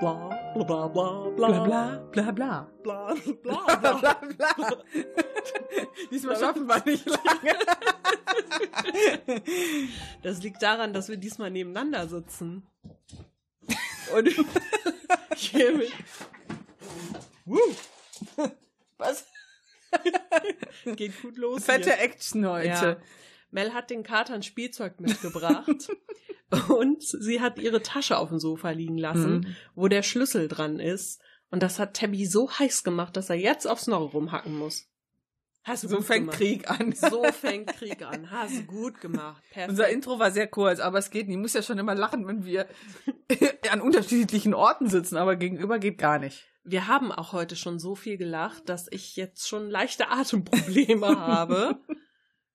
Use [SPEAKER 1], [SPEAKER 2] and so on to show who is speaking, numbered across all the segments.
[SPEAKER 1] Bla, bla, bla,
[SPEAKER 2] Bla bla bla bla.
[SPEAKER 1] bla, bla, bla.
[SPEAKER 2] Bla bla. Diesmal schaffen wir nicht lange.
[SPEAKER 1] Das liegt daran, dass wir diesmal nebeneinander sitzen. Und hiermit
[SPEAKER 2] Was?
[SPEAKER 1] geht gut los.
[SPEAKER 2] Fette
[SPEAKER 1] hier.
[SPEAKER 2] Action heute.
[SPEAKER 1] Ja. Mel hat den Kater ein Spielzeug mitgebracht und sie hat ihre Tasche auf dem Sofa liegen lassen,
[SPEAKER 2] Mhm.
[SPEAKER 1] wo der Schlüssel dran ist. Und das hat Tabby so heiß gemacht, dass er jetzt aufs Snorre rumhacken muss. Hast du
[SPEAKER 2] So fängt
[SPEAKER 1] gemacht.
[SPEAKER 2] Krieg an.
[SPEAKER 1] So fängt Krieg an. Hast du gut gemacht. Perfekt.
[SPEAKER 2] Unser Intro war sehr kurz, aber es geht nicht. Ich muss ja schon immer lachen, wenn wir an unterschiedlichen Orten sitzen, aber gegenüber geht gar nicht.
[SPEAKER 1] Wir haben auch heute schon so viel gelacht, dass ich jetzt schon leichte Atemprobleme habe.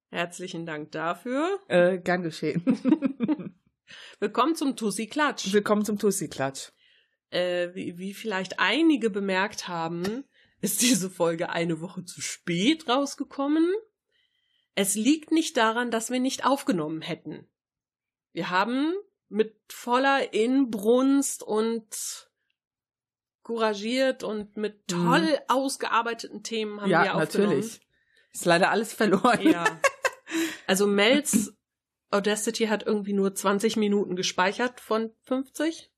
[SPEAKER 1] Herzlichen Dank dafür.
[SPEAKER 2] Äh, gern geschehen.
[SPEAKER 1] Willkommen zum Tussi Klatsch.
[SPEAKER 2] Willkommen zum Tussi-Klatsch.
[SPEAKER 1] Äh, wie, wie vielleicht einige bemerkt haben, ist diese Folge eine Woche zu spät rausgekommen. Es liegt nicht daran, dass wir nicht aufgenommen hätten. Wir haben mit voller Inbrunst und couragiert und mit toll ausgearbeiteten Themen haben
[SPEAKER 2] Mhm. ja,
[SPEAKER 1] wir aufgenommen.
[SPEAKER 2] natürlich. Ist leider alles verloren.
[SPEAKER 1] Ja. Also Mels Audacity hat irgendwie nur 20 Minuten gespeichert von 50.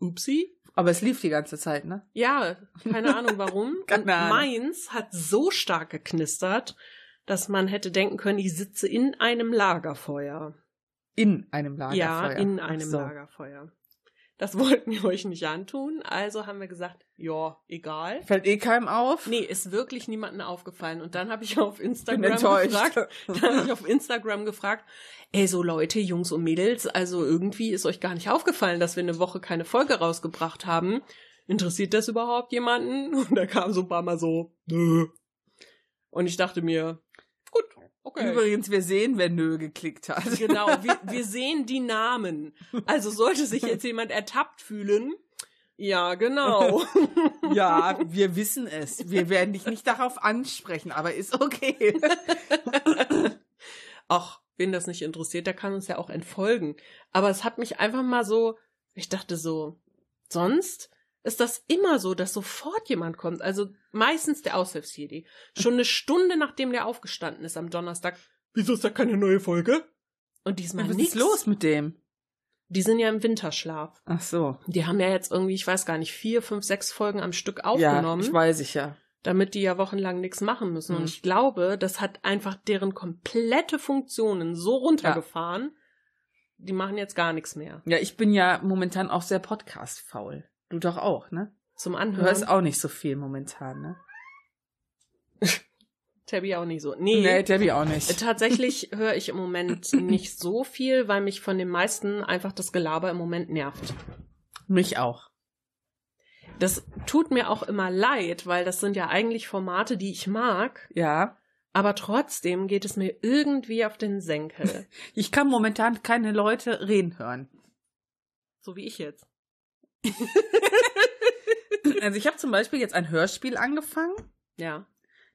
[SPEAKER 1] Upsi.
[SPEAKER 2] Aber es lief die ganze Zeit, ne?
[SPEAKER 1] Ja, keine Ahnung warum.
[SPEAKER 2] Keine
[SPEAKER 1] Und
[SPEAKER 2] Ahnung.
[SPEAKER 1] meins hat so stark geknistert, dass man hätte denken können, ich sitze in einem Lagerfeuer.
[SPEAKER 2] In einem Lagerfeuer.
[SPEAKER 1] Ja, in einem
[SPEAKER 2] so.
[SPEAKER 1] Lagerfeuer. Das wollten wir euch nicht antun, also haben wir gesagt, ja, egal.
[SPEAKER 2] Fällt eh keinem auf?
[SPEAKER 1] Nee, ist wirklich niemandem aufgefallen. Und dann habe ich auf Instagram
[SPEAKER 2] Bin enttäuscht.
[SPEAKER 1] gefragt, dann habe ich auf Instagram gefragt, ey, so Leute, Jungs und Mädels, also irgendwie ist euch gar nicht aufgefallen, dass wir eine Woche keine Folge rausgebracht haben. Interessiert das überhaupt jemanden? Und da kam so ein paar Mal so, nö. Und ich dachte mir, okay.
[SPEAKER 2] Übrigens, wir sehen, wer Nö geklickt hat.
[SPEAKER 1] Genau, wir, wir sehen die Namen. Also sollte sich jetzt jemand ertappt fühlen, ja, genau.
[SPEAKER 2] Ja, wir wissen es. Wir werden dich nicht darauf ansprechen, aber ist okay.
[SPEAKER 1] Ach, wen das nicht interessiert, der kann uns ja auch entfolgen. Aber es hat mich einfach mal so, ich dachte so, sonst ist das immer so, dass sofort jemand kommt. Also meistens der Aushilfsjedi. Schon eine Stunde nachdem der aufgestanden ist am Donnerstag. Wieso ist da keine neue Folge? Und diesmal
[SPEAKER 2] Was
[SPEAKER 1] nichts.
[SPEAKER 2] ist los mit dem?
[SPEAKER 1] Die sind ja im Winterschlaf.
[SPEAKER 2] Ach so.
[SPEAKER 1] Die haben ja jetzt irgendwie, ich weiß gar nicht, vier, fünf, sechs Folgen am Stück
[SPEAKER 2] Ja,
[SPEAKER 1] aufgenommen.
[SPEAKER 2] ich weiß ich ja.
[SPEAKER 1] damit die ja wochenlang nichts machen müssen. Und
[SPEAKER 2] Mhm.
[SPEAKER 1] ich glaube, das hat einfach deren komplette Funktionen so runtergefahren, die machen jetzt gar nichts mehr.
[SPEAKER 2] Ja, ich bin ja momentan auch sehr podcast-faul. Du doch auch, ne?
[SPEAKER 1] Zum
[SPEAKER 2] Du
[SPEAKER 1] Anhören.
[SPEAKER 2] hörst auch nicht so viel momentan, ne?
[SPEAKER 1] Tabby auch nicht so. Nee.
[SPEAKER 2] Nee, Debbie auch nicht.
[SPEAKER 1] Tatsächlich höre ich im Moment nicht so viel, weil mich von den meisten einfach das Gelaber im Moment nervt.
[SPEAKER 2] Mich auch.
[SPEAKER 1] Das tut mir auch immer leid, weil das sind ja eigentlich Formate, die ich mag,
[SPEAKER 2] Ja.
[SPEAKER 1] aber trotzdem geht es mir irgendwie auf den Senkel.
[SPEAKER 2] Ich kann momentan keine Leute reden hören.
[SPEAKER 1] so wie ich jetzt.
[SPEAKER 2] Also ich habe zum Beispiel jetzt ein Hörspiel angefangen,
[SPEAKER 1] Ja,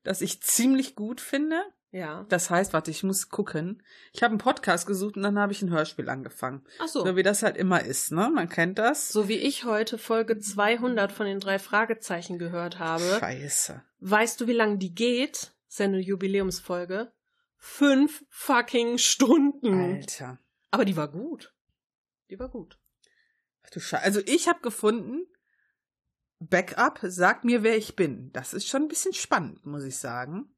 [SPEAKER 2] das ich ziemlich gut finde.
[SPEAKER 1] ja.
[SPEAKER 2] Das heißt, warte, ich muss gucken. Ich habe einen Podcast gesucht und dann habe ich ein Hörspiel angefangen.
[SPEAKER 1] Ach so.
[SPEAKER 2] So wie das halt immer ist, ne? Man kennt das.
[SPEAKER 1] So wie ich heute Folge 200 von den drei Fragezeichen gehört habe.
[SPEAKER 2] Scheiße.
[SPEAKER 1] Weißt du, wie lang die geht? ist ja eine Jubiläumsfolge. Fünf fucking Stunden.
[SPEAKER 2] Alter.
[SPEAKER 1] Aber die war gut. Die war gut.
[SPEAKER 2] Ach du Scheiße. Also ich habe gefunden, Backup, sag mir, wer ich bin. Das ist schon ein bisschen spannend, muss ich sagen.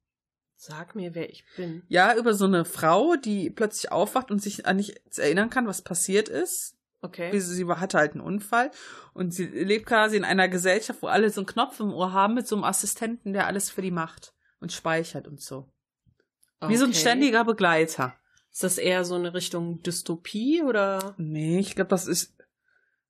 [SPEAKER 1] Sag mir, wer ich bin.
[SPEAKER 2] Ja, über so eine Frau, die plötzlich aufwacht und sich an nichts erinnern kann, was passiert ist.
[SPEAKER 1] Okay.
[SPEAKER 2] Sie hatte halt einen Unfall und sie lebt quasi in einer Gesellschaft, wo alle so einen Knopf im Ohr haben mit so einem Assistenten, der alles für die macht und speichert und so. Wie so ein
[SPEAKER 1] Okay.
[SPEAKER 2] ständiger Begleiter.
[SPEAKER 1] Ist das eher so eine Richtung Dystopie oder?
[SPEAKER 2] Nee, ich glaube, das ist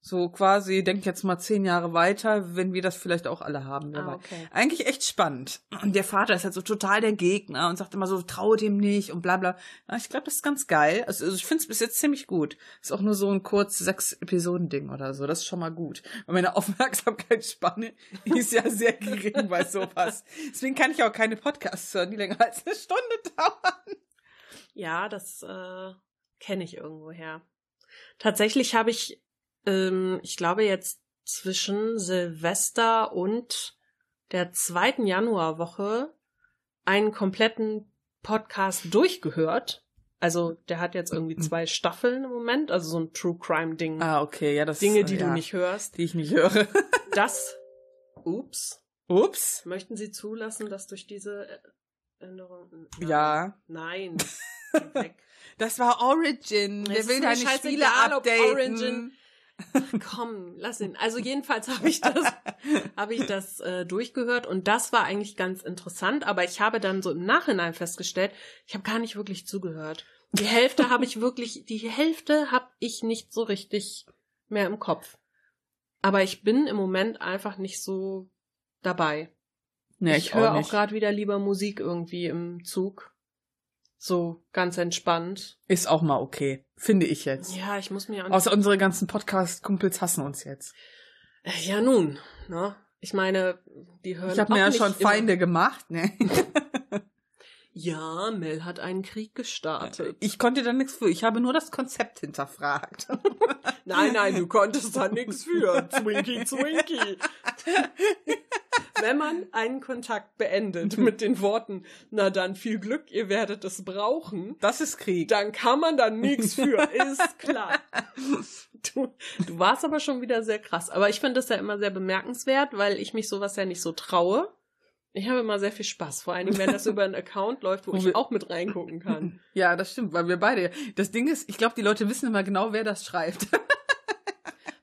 [SPEAKER 2] so quasi, denk jetzt mal zehn Jahre weiter, wenn wir das vielleicht auch alle haben.
[SPEAKER 1] Ah, okay.
[SPEAKER 2] Eigentlich echt spannend. Und der Vater ist halt so total der Gegner und sagt immer so, traue dem nicht und bla bla. Ja, ich glaube, das ist ganz geil. Also, also ich finde es bis jetzt ziemlich gut. Ist auch nur so ein kurz sechs Episoden-Ding oder so. Das ist schon mal gut. Und meine Aufmerksamkeitsspanne ist ja sehr gering bei sowas. Deswegen kann ich auch keine Podcasts hören, die länger als eine Stunde dauern.
[SPEAKER 1] Ja, das äh, kenne ich irgendwoher. Tatsächlich habe ich, ähm, ich glaube jetzt zwischen Silvester und der zweiten Januarwoche einen kompletten Podcast durchgehört. Also der hat jetzt irgendwie zwei Staffeln im Moment, also so ein True Crime Ding.
[SPEAKER 2] Ah, okay, ja, das
[SPEAKER 1] Dinge, die
[SPEAKER 2] ja,
[SPEAKER 1] du nicht hörst.
[SPEAKER 2] die ich nicht höre.
[SPEAKER 1] Das, ups,
[SPEAKER 2] Ups.
[SPEAKER 1] möchten Sie zulassen, dass durch diese Änderung... Nein.
[SPEAKER 2] Ja.
[SPEAKER 1] Nein.
[SPEAKER 2] Das war Origin.
[SPEAKER 1] Ist
[SPEAKER 2] will deine Spiele
[SPEAKER 1] ob
[SPEAKER 2] updaten.
[SPEAKER 1] Origin- Komm, lass ihn. Also jedenfalls habe ich das, habe ich das äh, durchgehört und das war eigentlich ganz interessant. Aber ich habe dann so im Nachhinein festgestellt, ich habe gar nicht wirklich zugehört. Die Hälfte habe ich wirklich, die Hälfte habe ich nicht so richtig mehr im Kopf. Aber ich bin im Moment einfach nicht so dabei.
[SPEAKER 2] Nee,
[SPEAKER 1] ich höre auch
[SPEAKER 2] nicht.
[SPEAKER 1] gerade wieder lieber Musik irgendwie im Zug. So ganz entspannt.
[SPEAKER 2] Ist auch mal okay. Finde ich jetzt.
[SPEAKER 1] Ja, ich muss mir auch
[SPEAKER 2] Außer unsere ganzen Podcast-Kumpels hassen uns jetzt.
[SPEAKER 1] Äh, Ja, nun, ne? Ich meine, die hören
[SPEAKER 2] Ich habe mir ja schon
[SPEAKER 1] immer-
[SPEAKER 2] Feinde gemacht, ne?
[SPEAKER 1] Ja, Mel hat einen Krieg gestartet.
[SPEAKER 2] Ich konnte da nichts für. Ich habe nur das Konzept hinterfragt.
[SPEAKER 1] Nein, nein, du konntest da nichts für. Zwinky, Zwinky. Wenn man einen Kontakt beendet mit den Worten, na dann viel Glück, ihr werdet es brauchen,
[SPEAKER 2] Das ist Krieg.
[SPEAKER 1] dann kann man da nichts für, ist klar. Du, du warst aber schon wieder sehr krass. Aber ich finde das ja immer sehr bemerkenswert, weil ich mich sowas ja nicht so traue. Ich habe immer sehr viel Spaß, vor allem wenn das über einen Account läuft, wo ich auch mit reingucken kann.
[SPEAKER 2] Ja, das stimmt, weil wir beide. Das Ding ist, ich glaube, die Leute wissen immer genau, wer das schreibt.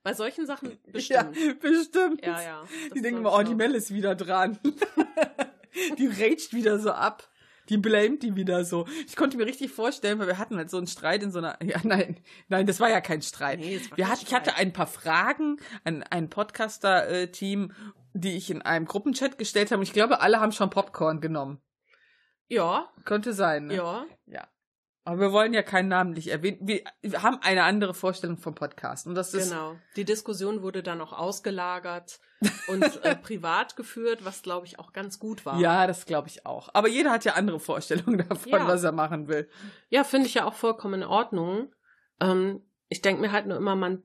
[SPEAKER 1] Bei solchen Sachen bestimmt.
[SPEAKER 2] Ja, bestimmt.
[SPEAKER 1] Ja, ja.
[SPEAKER 2] Die
[SPEAKER 1] Das
[SPEAKER 2] denken immer, oh, die. Mel ist wieder dran. die raged wieder so ab. Die blamet die wieder so. Ich konnte mir richtig vorstellen, weil wir hatten halt so einen Streit in so einer. Ja, nein, nein, das war ja kein Streit.
[SPEAKER 1] Nee, es war
[SPEAKER 2] wir
[SPEAKER 1] kein
[SPEAKER 2] hat, ich hatte
[SPEAKER 1] Streit.
[SPEAKER 2] ein paar Fragen an ein Podcaster-Team, die ich in einem Gruppenchat gestellt habe. Und ich glaube, alle haben schon Popcorn genommen.
[SPEAKER 1] Ja,
[SPEAKER 2] Könnte sein. Ne?
[SPEAKER 1] ja.
[SPEAKER 2] ja. Aber wir wollen ja keinen namentlich erwähnen. Wir, wir haben eine andere Vorstellung vom Podcast. Und das ist
[SPEAKER 1] Genau. Die Diskussion wurde dann auch ausgelagert und äh, privat geführt, was glaube ich auch ganz gut war.
[SPEAKER 2] Ja, das glaube ich auch. Aber jeder hat ja andere Vorstellungen davon,
[SPEAKER 1] Ja.
[SPEAKER 2] was er machen will.
[SPEAKER 1] Ja, finde ich ja auch vollkommen in Ordnung. Ähm, ich denke mir halt nur immer, man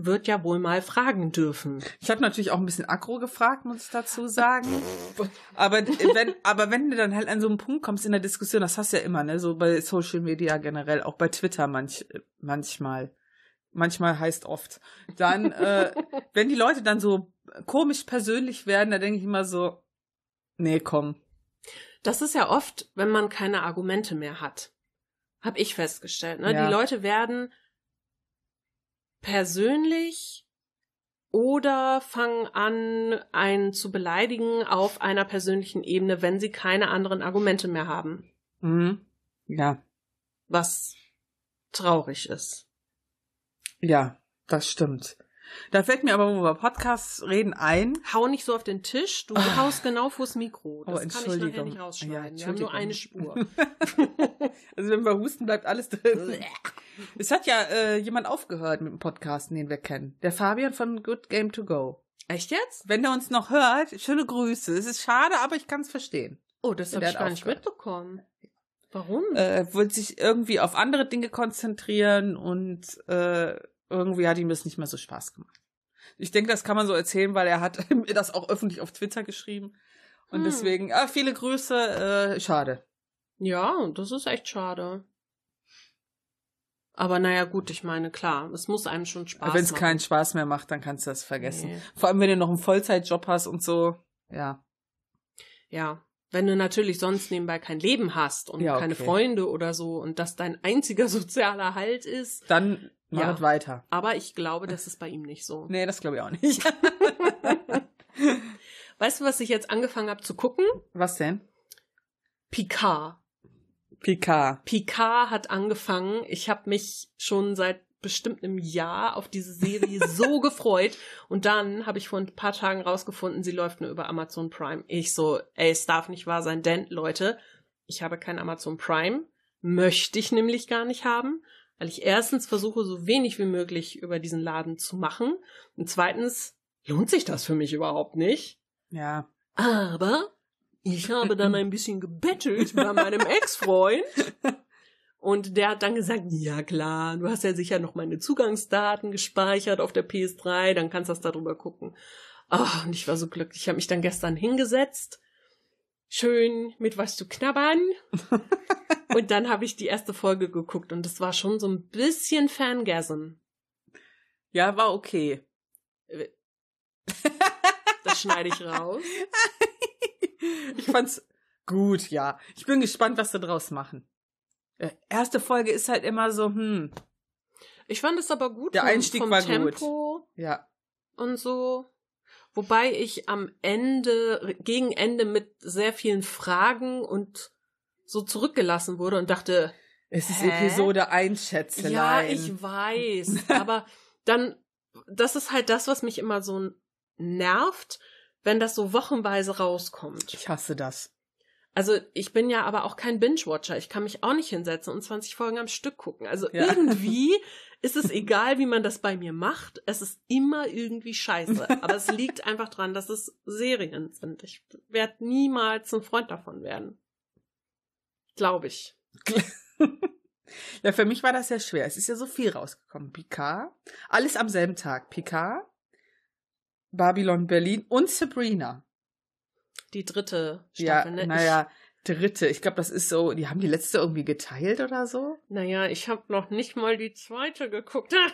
[SPEAKER 1] wird ja wohl mal fragen dürfen.
[SPEAKER 2] Ich habe natürlich auch ein bisschen aggro gefragt, muss ich dazu sagen. aber wenn, aber wenn du dann halt an so einen Punkt kommst in der Diskussion, das hast du ja immer, ne, so bei Social Media generell, auch bei Twitter manch, manchmal. Manchmal heißt oft. Dann, äh, wenn die Leute dann so komisch persönlich werden, da denke ich immer so, nee, komm.
[SPEAKER 1] Das ist ja oft, wenn man keine Argumente mehr hat. Hab ich festgestellt. Ne?
[SPEAKER 2] Ja.
[SPEAKER 1] Die Leute werden persönlich oder fangen an, einen zu beleidigen auf einer persönlichen Ebene, wenn sie keine anderen Argumente mehr haben.
[SPEAKER 2] Mhm. Ja,
[SPEAKER 1] Was traurig ist.
[SPEAKER 2] ja, das stimmt. Da fällt mir aber, wo wir über Podcasts reden, ein,
[SPEAKER 1] Hau nicht so auf den Tisch, du
[SPEAKER 2] Ah.
[SPEAKER 1] haust genau vors Mikro.
[SPEAKER 2] Oh,
[SPEAKER 1] Das kann ich nachher
[SPEAKER 2] Entschuldigung.
[SPEAKER 1] nicht
[SPEAKER 2] Ja,
[SPEAKER 1] rausschneiden. Wir haben nur
[SPEAKER 2] Entschuldigung.
[SPEAKER 1] eine Spur.
[SPEAKER 2] Also wenn wir husten, bleibt alles drin. es hat ja äh, jemand aufgehört mit dem Podcast, den wir kennen. Der Fabian von Good Game to Go.
[SPEAKER 1] Echt jetzt?
[SPEAKER 2] Wenn der uns noch hört, schöne Grüße. Es ist schade, aber ich kann es verstehen.
[SPEAKER 1] Oh, das habe ich gar nicht
[SPEAKER 2] aufgehört.
[SPEAKER 1] mitbekommen. Warum?
[SPEAKER 2] Äh, Er wollte sich irgendwie auf andere Dinge konzentrieren und äh, irgendwie hat ihm das nicht mehr so Spaß gemacht. Ich denke, das kann man so erzählen, weil er hat mir das auch öffentlich auf Twitter geschrieben. Und
[SPEAKER 1] Hm.
[SPEAKER 2] deswegen, ah, viele Grüße, äh, schade.
[SPEAKER 1] Ja, das ist echt schade. Aber naja, gut, ich meine, klar, es muss einem schon Spaß
[SPEAKER 2] Wenn es
[SPEAKER 1] machen.
[SPEAKER 2] keinen Spaß mehr macht, dann kannst du das vergessen.
[SPEAKER 1] Nee.
[SPEAKER 2] Vor allem, wenn du noch einen Vollzeitjob hast und so. Ja.
[SPEAKER 1] Ja, wenn du natürlich sonst nebenbei kein Leben hast und
[SPEAKER 2] Ja, okay.
[SPEAKER 1] keine Freunde oder so und das dein einziger sozialer Halt ist.
[SPEAKER 2] Dann mach
[SPEAKER 1] Ja.
[SPEAKER 2] weiter.
[SPEAKER 1] Aber ich glaube, das ist bei ihm nicht so.
[SPEAKER 2] Nee, das glaube ich auch nicht.
[SPEAKER 1] Weißt du, was ich jetzt angefangen habe zu gucken?
[SPEAKER 2] Was denn?
[SPEAKER 1] Picard.
[SPEAKER 2] Picard.
[SPEAKER 1] Picard hat angefangen. Ich habe mich schon seit bestimmt einem Jahr auf diese Serie so gefreut. Und dann habe ich vor ein paar Tagen rausgefunden, sie läuft nur über Amazon Prime. Ich so, ey, es darf nicht wahr sein, denn Leute, ich habe kein Amazon Prime. Möchte ich nämlich gar nicht haben, weil ich erstens versuche, so wenig wie möglich über diesen Laden zu machen. Und zweitens lohnt sich das für mich überhaupt nicht.
[SPEAKER 2] Ja.
[SPEAKER 1] Aber ich habe dann ein bisschen gebettelt bei meinem Ex-Freund Und der hat dann gesagt, ja klar, du hast ja sicher noch meine Zugangsdaten gespeichert auf der PS3, dann kannst du das darüber gucken. Oh, und ich war so glücklich. Ich habe mich dann gestern hingesetzt, schön mit was zu knabbern. und dann habe ich die erste Folge geguckt und es war schon so ein bisschen Fangasm.
[SPEAKER 2] Ja, war okay.
[SPEAKER 1] Das schneide ich raus.
[SPEAKER 2] Ich fand's gut, ja. Ich bin gespannt, was sie draus machen. Äh, erste Folge ist halt immer so, hm.
[SPEAKER 1] Ich fand es aber gut.
[SPEAKER 2] Der
[SPEAKER 1] vom-
[SPEAKER 2] Einstieg
[SPEAKER 1] vom
[SPEAKER 2] war
[SPEAKER 1] Tempo
[SPEAKER 2] gut. Ja.
[SPEAKER 1] und so. Wobei ich am Ende, gegen Ende mit sehr vielen Fragen und so zurückgelassen wurde und dachte,
[SPEAKER 2] Es ist
[SPEAKER 1] Hä?
[SPEAKER 2] Episode 1, Schätzelein.
[SPEAKER 1] ja, ich weiß, aber dann, das ist halt das, was mich immer so nervt, wenn das so wochenweise rauskommt.
[SPEAKER 2] Ich hasse das.
[SPEAKER 1] Also ich bin ja aber auch kein Binge-Watcher. Ich kann mich auch nicht hinsetzen und 20 Folgen am Stück gucken. Also
[SPEAKER 2] Ja.
[SPEAKER 1] irgendwie ist es egal, wie man das bei mir macht. Es ist immer irgendwie scheiße. Aber es liegt einfach dran, dass es Serien sind. Ich werde niemals ein Freund davon werden. Glaube ich.
[SPEAKER 2] Ja, für mich war das ja schwer. Es ist ja so viel rausgekommen. Picard, alles am selben Tag. Picard, Babylon Berlin und Sabrina.
[SPEAKER 1] Die dritte
[SPEAKER 2] Ja,
[SPEAKER 1] Staffel, ne?
[SPEAKER 2] naja, dritte. Ich glaube, das ist so, die haben die letzte irgendwie geteilt oder so.
[SPEAKER 1] Naja, ich habe noch nicht mal die zweite geguckt.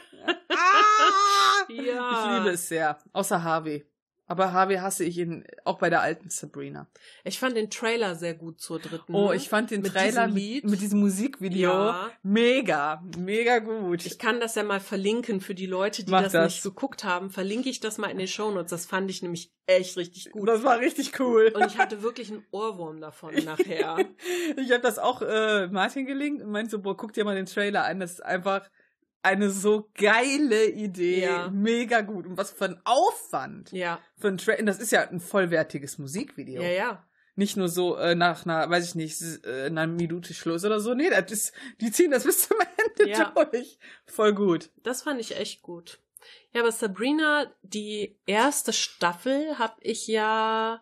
[SPEAKER 2] Ah!
[SPEAKER 1] ja.
[SPEAKER 2] Ich liebe es sehr. Außer Harvey. Aber Harvey hasse ich ihn auch bei der alten Sabrina.
[SPEAKER 1] Ich fand den Trailer sehr gut zur dritten.
[SPEAKER 2] Oh, ich fand den
[SPEAKER 1] Mit
[SPEAKER 2] Trailer
[SPEAKER 1] diesem
[SPEAKER 2] mit, mit diesem Musikvideo
[SPEAKER 1] Ja.
[SPEAKER 2] mega, mega gut.
[SPEAKER 1] Ich kann das ja mal verlinken für die Leute, die das,
[SPEAKER 2] das.
[SPEAKER 1] nicht geguckt haben. Verlinke ich das mal in den Shownotes. Das fand ich nämlich echt richtig gut.
[SPEAKER 2] das war richtig cool.
[SPEAKER 1] Und ich hatte wirklich einen Ohrwurm davon nachher.
[SPEAKER 2] Ich habe das auch äh, Martin gelinkt und meinte so, boah, guck dir mal den Trailer an. Das ist einfach eine so geile Idee.
[SPEAKER 1] Ja.
[SPEAKER 2] Mega gut. Und was für ein Aufwand
[SPEAKER 1] Ja,
[SPEAKER 2] für ein Trailer. Das ist ja ein vollwertiges Musikvideo.
[SPEAKER 1] ja, ja.
[SPEAKER 2] Nicht nur so äh, nach einer, weiß ich nicht, äh, einer Minute Schluss oder so. Nee, das ist, die ziehen das bis zum Ende
[SPEAKER 1] Ja.
[SPEAKER 2] durch. Voll gut.
[SPEAKER 1] Das fand ich echt gut. Ja, aber Sabrina, die erste Staffel habe ich ja.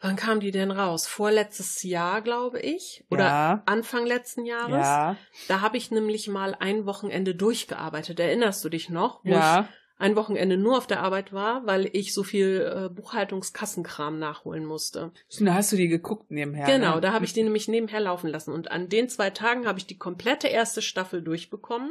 [SPEAKER 1] Wann kam die denn raus? Vorletztes Jahr, glaube ich. Oder
[SPEAKER 2] ja.
[SPEAKER 1] Anfang letzten Jahres.
[SPEAKER 2] Ja.
[SPEAKER 1] Da habe ich nämlich mal ein Wochenende durchgearbeitet. Erinnerst du dich noch? Wo ich
[SPEAKER 2] Ja.
[SPEAKER 1] ein Wochenende nur auf der Arbeit war, weil ich so viel äh, Buchhaltungskassenkram nachholen musste.
[SPEAKER 2] Da hast du die geguckt nebenher.
[SPEAKER 1] genau,
[SPEAKER 2] ne?
[SPEAKER 1] da habe ich die nämlich nebenher laufen lassen. Und an den zwei Tagen habe ich die komplette erste Staffel durchbekommen.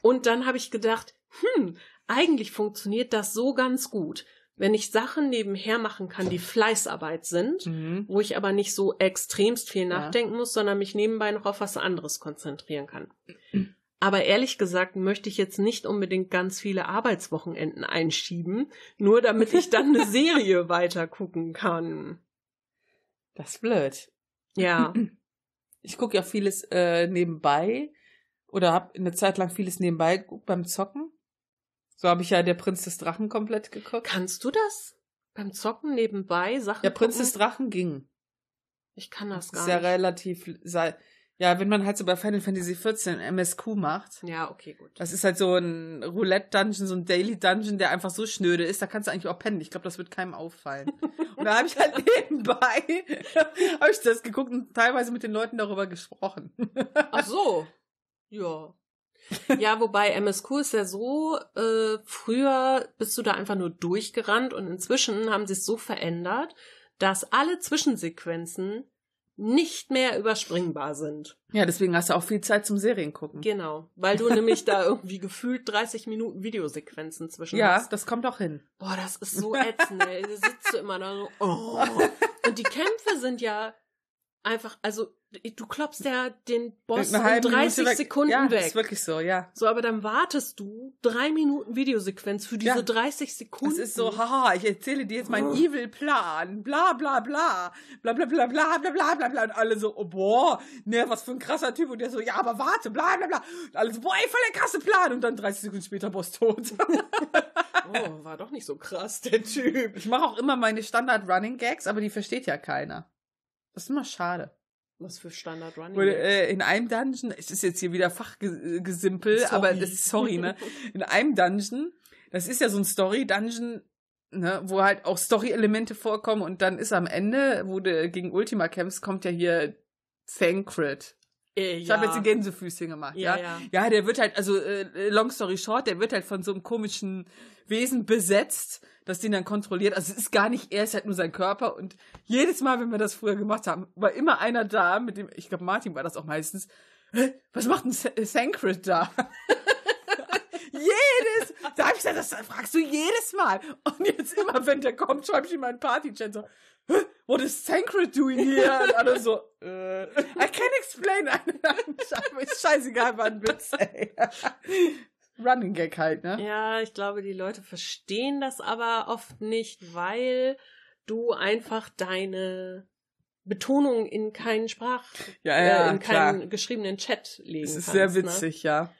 [SPEAKER 1] Und dann habe ich gedacht, hm, eigentlich funktioniert das so ganz gut. Wenn ich Sachen nebenher machen kann, die Fleißarbeit sind,
[SPEAKER 2] Mhm.
[SPEAKER 1] wo ich aber nicht so extremst viel
[SPEAKER 2] Ja.
[SPEAKER 1] nachdenken muss, sondern mich nebenbei noch auf was anderes konzentrieren kann. Aber ehrlich gesagt möchte ich jetzt nicht unbedingt ganz viele Arbeitswochenenden einschieben, nur damit ich dann eine Serie weiter gucken kann.
[SPEAKER 2] Das ist blöd.
[SPEAKER 1] Ja,
[SPEAKER 2] Ich gucke ja vieles äh, nebenbei oder habe eine Zeit lang vieles nebenbei geguckt beim Zocken. So habe ich ja der Prinz des Drachen komplett geguckt.
[SPEAKER 1] kannst du das? Beim Zocken nebenbei Sachen
[SPEAKER 2] Der Prinz des
[SPEAKER 1] gucken?
[SPEAKER 2] Drachen ging.
[SPEAKER 1] Ich kann das
[SPEAKER 2] Das
[SPEAKER 1] gar
[SPEAKER 2] ist ja
[SPEAKER 1] nicht.
[SPEAKER 2] relativ sei- ja, wenn man halt so bei Final Fantasy 14 MSQ macht.
[SPEAKER 1] Ja, okay, gut.
[SPEAKER 2] Das ist halt so ein Roulette-Dungeon, so ein Daily-Dungeon, der einfach so schnöde ist, da kannst du eigentlich auch pennen. Ich glaube, das wird keinem auffallen. Und da habe ich halt nebenbei, habe ich das geguckt und teilweise mit den Leuten darüber gesprochen.
[SPEAKER 1] Ach so. Ja. Ja, wobei MSQ ist ja so, äh, früher bist du da einfach nur durchgerannt und inzwischen haben sie es so verändert, dass alle Zwischensequenzen nicht mehr überspringbar sind.
[SPEAKER 2] Ja, deswegen hast du auch viel Zeit zum Serien gucken.
[SPEAKER 1] Genau. Weil du nämlich da irgendwie gefühlt 30 Minuten Videosequenzen zwischen
[SPEAKER 2] Ja,
[SPEAKER 1] hast.
[SPEAKER 2] das kommt auch hin.
[SPEAKER 1] Boah, das ist so ätzend, ey. Da sitzt du immer da so, oh. Und die Kämpfe sind ja einfach, also, du klopfst ja den Boss in
[SPEAKER 2] Eine halbe
[SPEAKER 1] 30
[SPEAKER 2] Minute weg.
[SPEAKER 1] Sekunden
[SPEAKER 2] ja,
[SPEAKER 1] weg.
[SPEAKER 2] ist wirklich so, ja.
[SPEAKER 1] So, aber dann wartest du drei Minuten Videosequenz für diese
[SPEAKER 2] Ja.
[SPEAKER 1] 30 Sekunden.
[SPEAKER 2] Das ist so, haha, ich erzähle dir jetzt meinen Evil-Plan, bla bla bla, bla bla bla bla bla bla bla bla und alle so, oh, boah, ne, was für ein krasser Typ und der so, ja, aber warte, bla bla bla und alle so, boah, ey, voll der krasse Plan und dann 30 Sekunden später Boss tot.
[SPEAKER 1] Oh, war doch nicht so krass, der Typ.
[SPEAKER 2] Ich mache auch immer meine Standard-Running-Gags, aber die versteht ja keiner. Das ist immer schade.
[SPEAKER 1] Was für Standard Running.
[SPEAKER 2] Oder, äh, in einem Dungeon, es ist jetzt hier wieder Fachgesimpel,
[SPEAKER 1] Sorry.
[SPEAKER 2] aber das ist sorry, ne? In einem Dungeon, das ist ja so ein Story-Dungeon, ne, wo halt auch Story-Elemente vorkommen und dann ist am Ende, wo du gegen Ultima kämpfst, kommt ja hier Thancred.
[SPEAKER 1] Äh,
[SPEAKER 2] Ich habe jetzt die Gänsefüßchen gemacht, ja.
[SPEAKER 1] Ja, ja.
[SPEAKER 2] Ja, der wird halt, also äh, long story short, der wird halt von so einem komischen Wesen besetzt, das den dann kontrolliert. Also es ist gar nicht er, es ist halt nur sein Körper. Und jedes Mal, wenn wir das früher gemacht haben, war immer einer da, mit dem, ich glaube Martin war das auch meistens. "Hä, Was macht ein Sa- Sancred da? jedes, da habe ich gesagt, das fragst du jedes Mal. Und jetzt immer, wenn der kommt, schreibe ich ihm meinen Party-Chat so, "Hä, What is Sancred doing here? Und alle so, äh, I can't explain. ist scheißegal, war ein Witz, ey. Running Gag halt, ne?
[SPEAKER 1] Ja, ich glaube, die Leute verstehen das aber oft nicht, weil du einfach deine Betonung in keinen Sprach,
[SPEAKER 2] Ja, ja,
[SPEAKER 1] äh, in
[SPEAKER 2] klar.
[SPEAKER 1] keinen geschriebenen Chat legen
[SPEAKER 2] Das ist
[SPEAKER 1] kannst.
[SPEAKER 2] sehr
[SPEAKER 1] Ne?
[SPEAKER 2] witzig, ja.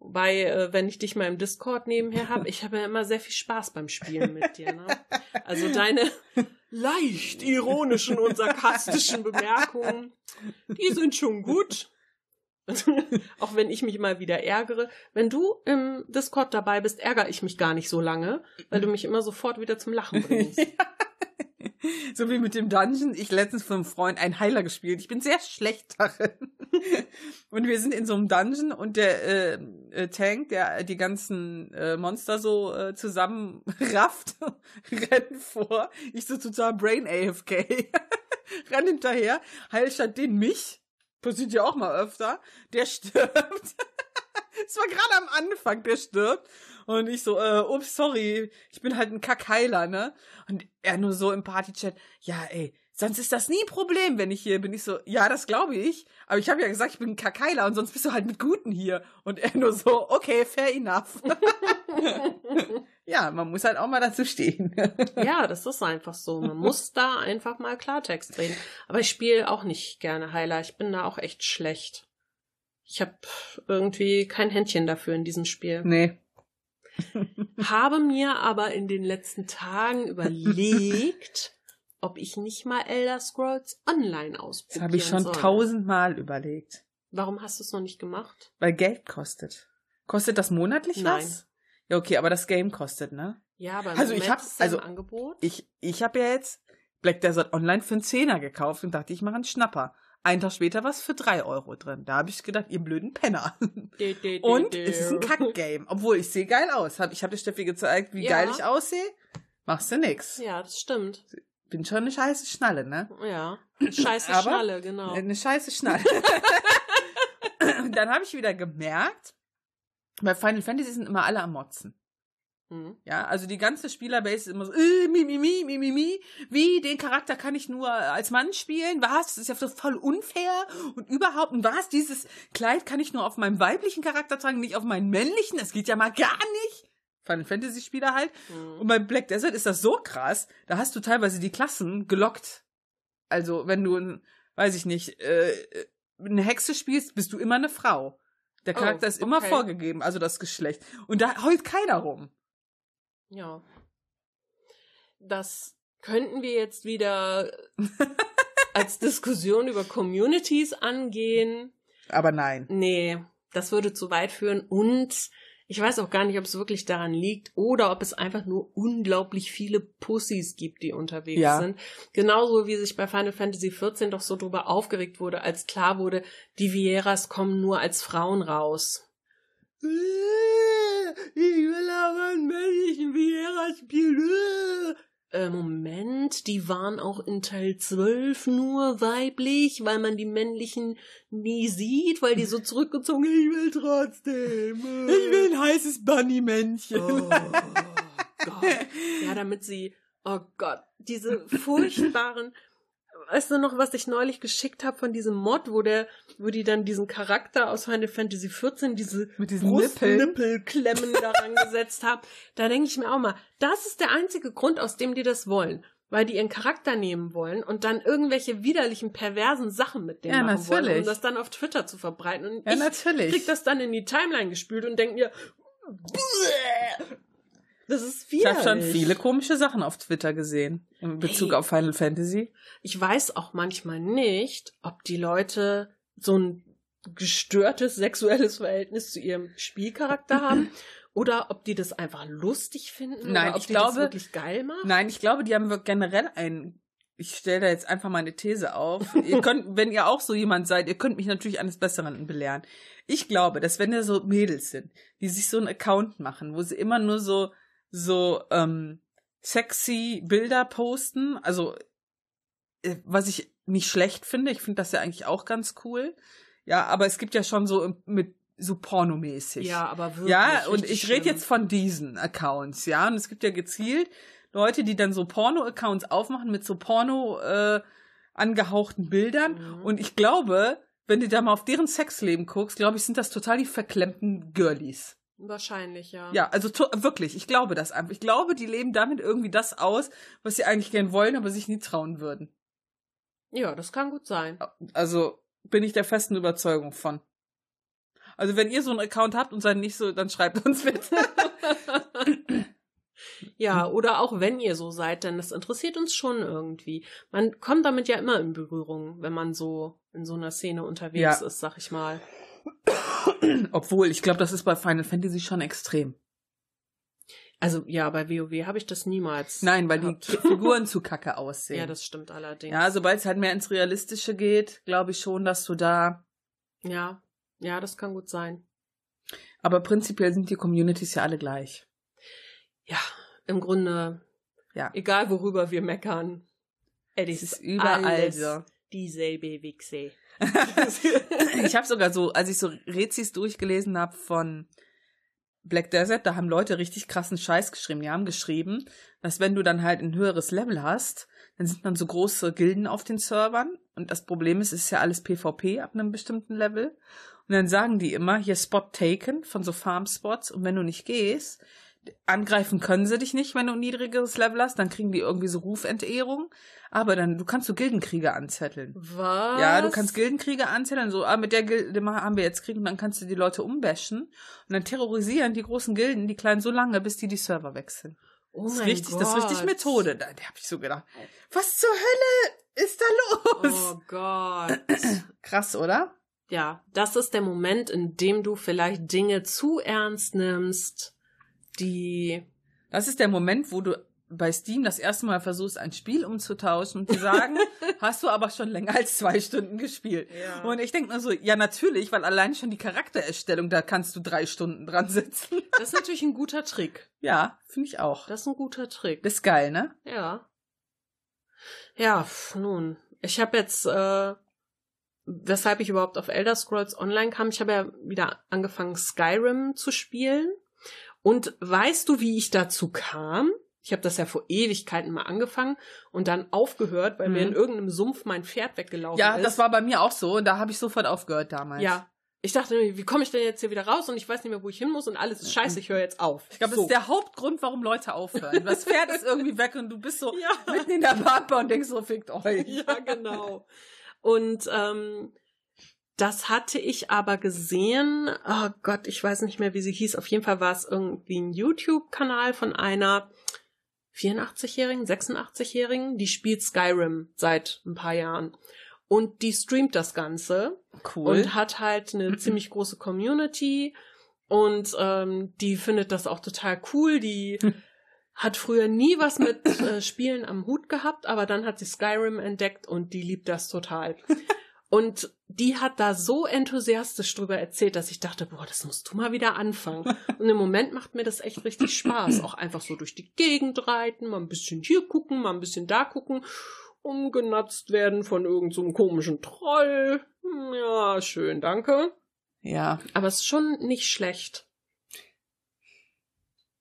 [SPEAKER 1] Wobei, äh, wenn ich dich mal im Discord nebenher habe, ich habe ja immer sehr viel Spaß beim Spielen mit dir. Ne? Also deine leicht ironischen und sarkastischen Bemerkungen, die sind schon gut. Auch wenn ich mich mal wieder ärgere. Wenn du im Discord dabei bist, ärgere ich mich gar nicht so lange, weil du mich immer sofort wieder zum Lachen bringst.
[SPEAKER 2] So wie mit dem Dungeon. Ich letztens von einem Freund einen Heiler gespielt. Ich bin sehr schlecht darin. Und wir sind in so einem Dungeon und der äh, äh, Tank, der die ganzen äh, Monster so äh, zusammen rafft, rennt vor. Ich so total Brain AFK. renn hinterher, heil statt den mich. Passiert ja auch mal öfter. Der stirbt. Es war gerade am Anfang, der stirbt. Und ich so, äh, ups, sorry, ich bin halt ein Kackheiler, ne? Und er nur so im Partychat, ja, ey, sonst ist das nie ein Problem, wenn ich hier bin. Ich so, ja, das glaube ich. Aber ich habe ja gesagt, ich bin ein Kackheiler und sonst bist du halt mit Guten hier. Und er nur so, okay, fair enough. ja, man muss halt auch mal dazu stehen.
[SPEAKER 1] Ja, das ist einfach so. Man muss da einfach mal Klartext reden. Aber ich spiele auch nicht gerne Heiler. Ich bin da auch echt schlecht. Ich habe irgendwie kein Händchen dafür in diesem Spiel.
[SPEAKER 2] nee.
[SPEAKER 1] Habe mir aber in den letzten Tagen überlegt, ob ich nicht mal Elder Scrolls Online
[SPEAKER 2] Das
[SPEAKER 1] ausprobieren
[SPEAKER 2] habe ich schon
[SPEAKER 1] soll.
[SPEAKER 2] tausendmal überlegt.
[SPEAKER 1] Warum hast du es noch nicht gemacht?
[SPEAKER 2] Weil Geld kostet. Kostet das monatlich
[SPEAKER 1] Nein.
[SPEAKER 2] was? Ja, okay, aber das Game kostet, ne?
[SPEAKER 1] Ja, aber
[SPEAKER 2] Also ich
[SPEAKER 1] Moment
[SPEAKER 2] hab-
[SPEAKER 1] ist es ja
[SPEAKER 2] also
[SPEAKER 1] Angebot.
[SPEAKER 2] Ich, ich habe ja jetzt Black Desert Online für einen Zehner gekauft und dachte, ich mache einen Schnapper. Einen Tag später war es für drei Euro drin. Da habe ich gedacht, ihr blöden Penner.
[SPEAKER 1] De, de, de,
[SPEAKER 2] Und es ist ein Kackgame. Obwohl, ich sehe geil aus. Hab, ich habe der Steffi gezeigt, wie
[SPEAKER 1] Ja.
[SPEAKER 2] geil ich aussehe. Machst du nix.
[SPEAKER 1] Ja, das stimmt.
[SPEAKER 2] Bin schon eine scheiße Schnalle, ne?
[SPEAKER 1] Ja. Scheiße
[SPEAKER 2] Aber-
[SPEAKER 1] Schnalle, genau.
[SPEAKER 2] Eine scheiße Schnalle. und dann habe ich wieder gemerkt, bei Final Fantasy sind immer alle am Motzen.
[SPEAKER 1] Hm.
[SPEAKER 2] Ja, also die ganze Spielerbase ist immer so, äh, mi, mi, mi, mi, mi, mi. Wie, den Charakter kann ich nur als Mann spielen? Was? Das ist ja so voll unfair. Und überhaupt, und was? Dieses Kleid kann ich nur auf meinem weiblichen Charakter tragen, nicht auf meinen männlichen? Das geht ja mal gar nicht. Final Fantasy Spieler halt.
[SPEAKER 1] Hm.
[SPEAKER 2] Und bei Black Desert ist das so krass, da hast du teilweise die Klassen gelockt. Also, wenn du, weiß ich nicht, äh, eine Hexe spielst, bist du immer eine Frau. Der
[SPEAKER 1] Oh,
[SPEAKER 2] Charakter ist immer
[SPEAKER 1] okay.
[SPEAKER 2] vorgegeben, also das Geschlecht. Und da heult keiner rum.
[SPEAKER 1] Ja. Das könnten wir jetzt wieder als Diskussion über Communities angehen.
[SPEAKER 2] Aber nein.
[SPEAKER 1] Nee, das würde zu weit führen und ich weiß auch gar nicht, ob es wirklich daran liegt oder ob es einfach nur unglaublich viele Pussys gibt, die unterwegs
[SPEAKER 2] Ja.
[SPEAKER 1] sind. Genauso wie sich bei Final Fantasy XIV doch so drüber aufgeregt wurde, als klar wurde, die Vieras kommen nur als Frauen raus. Ich will aber einen männlichen Viera spielen. Äh, Moment, die waren auch in Teil 12 nur weiblich, weil man die männlichen nie sieht, weil die so zurückgezogen, ich will trotzdem.
[SPEAKER 2] Ich will ein heißes Bunny-Männchen.
[SPEAKER 1] Oh Gott. Ja, damit sie, oh Gott, diese furchtbaren, weißt du noch, was ich neulich geschickt habe von diesem Mod, wo der, wo die dann diesen Charakter aus Final Fantasy XIV, diese
[SPEAKER 2] Mit diesen Nippeln.
[SPEAKER 1] Brustnippelklemmen daran gesetzt haben. Da denke ich mir auch mal, das ist der einzige Grund, aus dem die das wollen. Weil die ihren Charakter nehmen wollen und dann irgendwelche widerlichen, perversen Sachen mit denen
[SPEAKER 2] Ja,
[SPEAKER 1] machen wollen, um
[SPEAKER 2] natürlich.
[SPEAKER 1] das dann auf Twitter zu verbreiten. Und
[SPEAKER 2] Ja,
[SPEAKER 1] ich
[SPEAKER 2] natürlich.
[SPEAKER 1] krieg das dann in die Timeline gespült und denk mir, das ist
[SPEAKER 2] Ich habe schon viele komische Sachen auf Twitter gesehen in Bezug
[SPEAKER 1] Hey.
[SPEAKER 2] auf Final Fantasy.
[SPEAKER 1] Ich weiß auch manchmal nicht, ob die Leute so ein gestörtes sexuelles Verhältnis zu ihrem Spielcharakter haben oder ob die das einfach lustig finden
[SPEAKER 2] Nein,
[SPEAKER 1] oder ob
[SPEAKER 2] ich
[SPEAKER 1] die das
[SPEAKER 2] glaube-
[SPEAKER 1] wirklich geil machen.
[SPEAKER 2] Nein, ich glaube, die haben wir- generell ein ich stelle da jetzt einfach meine These auf. ihr könnt, wenn ihr auch so jemand seid, ihr könnt mich natürlich eines Besseren belehren. Ich glaube, dass wenn da so Mädels sind, die sich so einen Account machen, wo sie immer nur so, so, ähm, sexy Bilder posten, also, äh, was ich nicht schlecht finde, ich finde das ja eigentlich auch ganz cool. Ja, aber es gibt ja schon so mit so pornomäßig.
[SPEAKER 1] Ja, aber wirklich.
[SPEAKER 2] Ja, und ich rede jetzt von diesen Accounts, ja. Und es gibt ja gezielt Leute, die dann so Porno-Accounts aufmachen mit so Porno äh, angehauchten Bildern.
[SPEAKER 1] Mhm.
[SPEAKER 2] Und ich glaube, wenn du da mal auf deren Sexleben guckst, glaube ich, sind das total die verklemmten Girlies.
[SPEAKER 1] Wahrscheinlich, ja.
[SPEAKER 2] Ja, also wirklich, ich glaube das einfach. Ich glaube, die leben damit irgendwie das aus, was sie eigentlich gern wollen, aber sich nie trauen würden.
[SPEAKER 1] Ja, das kann gut sein.
[SPEAKER 2] Also bin ich der festen Überzeugung von. Also wenn ihr so einen Account habt und seid nicht so, dann schreibt uns bitte.
[SPEAKER 1] Ja, oder auch wenn ihr so seid, denn das interessiert uns schon irgendwie. Man kommt damit ja immer in Berührung, wenn man so in so einer Szene unterwegs
[SPEAKER 2] Ja.
[SPEAKER 1] ist, sag ich mal.
[SPEAKER 2] Obwohl, ich glaube, das ist bei Final Fantasy schon extrem.
[SPEAKER 1] Also ja, bei WoW habe ich das niemals.
[SPEAKER 2] Nein, weil
[SPEAKER 1] gehabt.
[SPEAKER 2] die Figuren zu kacke aussehen.
[SPEAKER 1] Ja, das stimmt allerdings.
[SPEAKER 2] ja, sobald es halt mehr ins Realistische geht, glaube ich schon, dass du da.
[SPEAKER 1] ja, ja, das kann gut sein.
[SPEAKER 2] Aber prinzipiell sind die Communities ja alle gleich.
[SPEAKER 1] Ja, im Grunde,
[SPEAKER 2] Ja.
[SPEAKER 1] egal worüber wir meckern, es
[SPEAKER 2] Es
[SPEAKER 1] ist
[SPEAKER 2] überall so.
[SPEAKER 1] Dieselbe Wichse.
[SPEAKER 2] ich habe sogar so, als ich so Rezis durchgelesen habe von Black Desert, da haben Leute richtig krassen Scheiß geschrieben. Die haben geschrieben, dass wenn du dann halt ein höheres Level hast, dann sind dann so große Gilden auf den Servern. Und das Problem ist, es ist ja alles PvP ab einem bestimmten Level. Und dann sagen die immer, hier Spot taken von so Farm-Spots. Und wenn du nicht gehst, angreifen können sie dich nicht, wenn du ein niedrigeres Level hast. Dann kriegen die irgendwie so Rufentehrung. Aber dann, du kannst so Gildenkrieger anzetteln.
[SPEAKER 1] Was?
[SPEAKER 2] Ja, du kannst Gildenkrieger anzählen, so, ah, mit der Gilde haben wir jetzt Krieg und dann kannst du die Leute umbashen und dann terrorisieren die großen Gilden die kleinen so lange, bis die die Server wechseln.
[SPEAKER 1] Oh
[SPEAKER 2] das ist
[SPEAKER 1] mein
[SPEAKER 2] richtig,
[SPEAKER 1] Gott.
[SPEAKER 2] das ist richtig Methode. Da, da habe ich so gedacht, was zur Hölle ist da los?
[SPEAKER 1] Oh Gott.
[SPEAKER 2] Krass, oder?
[SPEAKER 1] Ja, das ist der Moment, in dem du vielleicht Dinge zu ernst nimmst, die
[SPEAKER 2] Das ist der Moment, wo du bei Steam das erste Mal versuchst, ein Spiel umzutauschen und die sagen, hast du aber schon länger als zwei Stunden gespielt.
[SPEAKER 1] Ja.
[SPEAKER 2] Und ich denke nur so, ja natürlich, weil allein schon die Charaktererstellung, da kannst du drei Stunden dran sitzen.
[SPEAKER 1] das ist natürlich ein guter Trick.
[SPEAKER 2] Ja, finde ich auch.
[SPEAKER 1] Das ist ein guter Trick.
[SPEAKER 2] Das ist geil, ne?
[SPEAKER 1] Ja. Ja, nun. Ich habe jetzt, äh, weshalb ich überhaupt auf Elder Scrolls Online kam, ich habe ja wieder angefangen, Skyrim zu spielen. Und weißt du, wie ich dazu kam? Ich habe das ja vor Ewigkeiten mal angefangen und dann aufgehört, weil mir
[SPEAKER 2] Mhm.
[SPEAKER 1] in irgendeinem Sumpf mein Pferd weggelaufen
[SPEAKER 2] Ja,
[SPEAKER 1] ist.
[SPEAKER 2] das war bei mir auch so und da habe ich sofort aufgehört damals.
[SPEAKER 1] Ja. Ich dachte, mir, wie komme ich denn jetzt hier wieder raus und ich weiß nicht mehr, wo ich hin muss und alles ist scheiße, ich höre jetzt auf.
[SPEAKER 2] Ich glaube, das
[SPEAKER 1] so.
[SPEAKER 2] ist der Hauptgrund, warum Leute aufhören. Das Pferd ist irgendwie weg und du bist so
[SPEAKER 1] Ja.
[SPEAKER 2] mitten in der Pampa und denkst so, fickt euch.
[SPEAKER 1] Ja, genau. Und ähm, das hatte ich aber gesehen. Oh Gott, ich weiß nicht mehr, wie sie hieß. Auf jeden Fall war es irgendwie ein YouTube-Kanal von einer 84-Jährigen, 86-Jährigen, die spielt Skyrim seit ein paar Jahren. Und die streamt das Ganze
[SPEAKER 2] Cool.
[SPEAKER 1] und hat halt eine ziemlich große Community und ähm, die findet das auch total cool. Die hat früher nie was mit äh, Spielen am Hut gehabt, aber dann hat sie Skyrim entdeckt und die liebt das total. Und die hat da so enthusiastisch drüber erzählt, dass ich dachte, boah, das musst du mal wieder anfangen. Und im Moment macht mir das echt richtig Spaß. Auch einfach so durch die Gegend reiten, mal ein bisschen hier gucken, mal ein bisschen da gucken, umgenatzt werden von irgendeinem so komischen Troll. Hm, Ja, schön, danke.
[SPEAKER 2] ja,
[SPEAKER 1] Aber es ist schon nicht schlecht.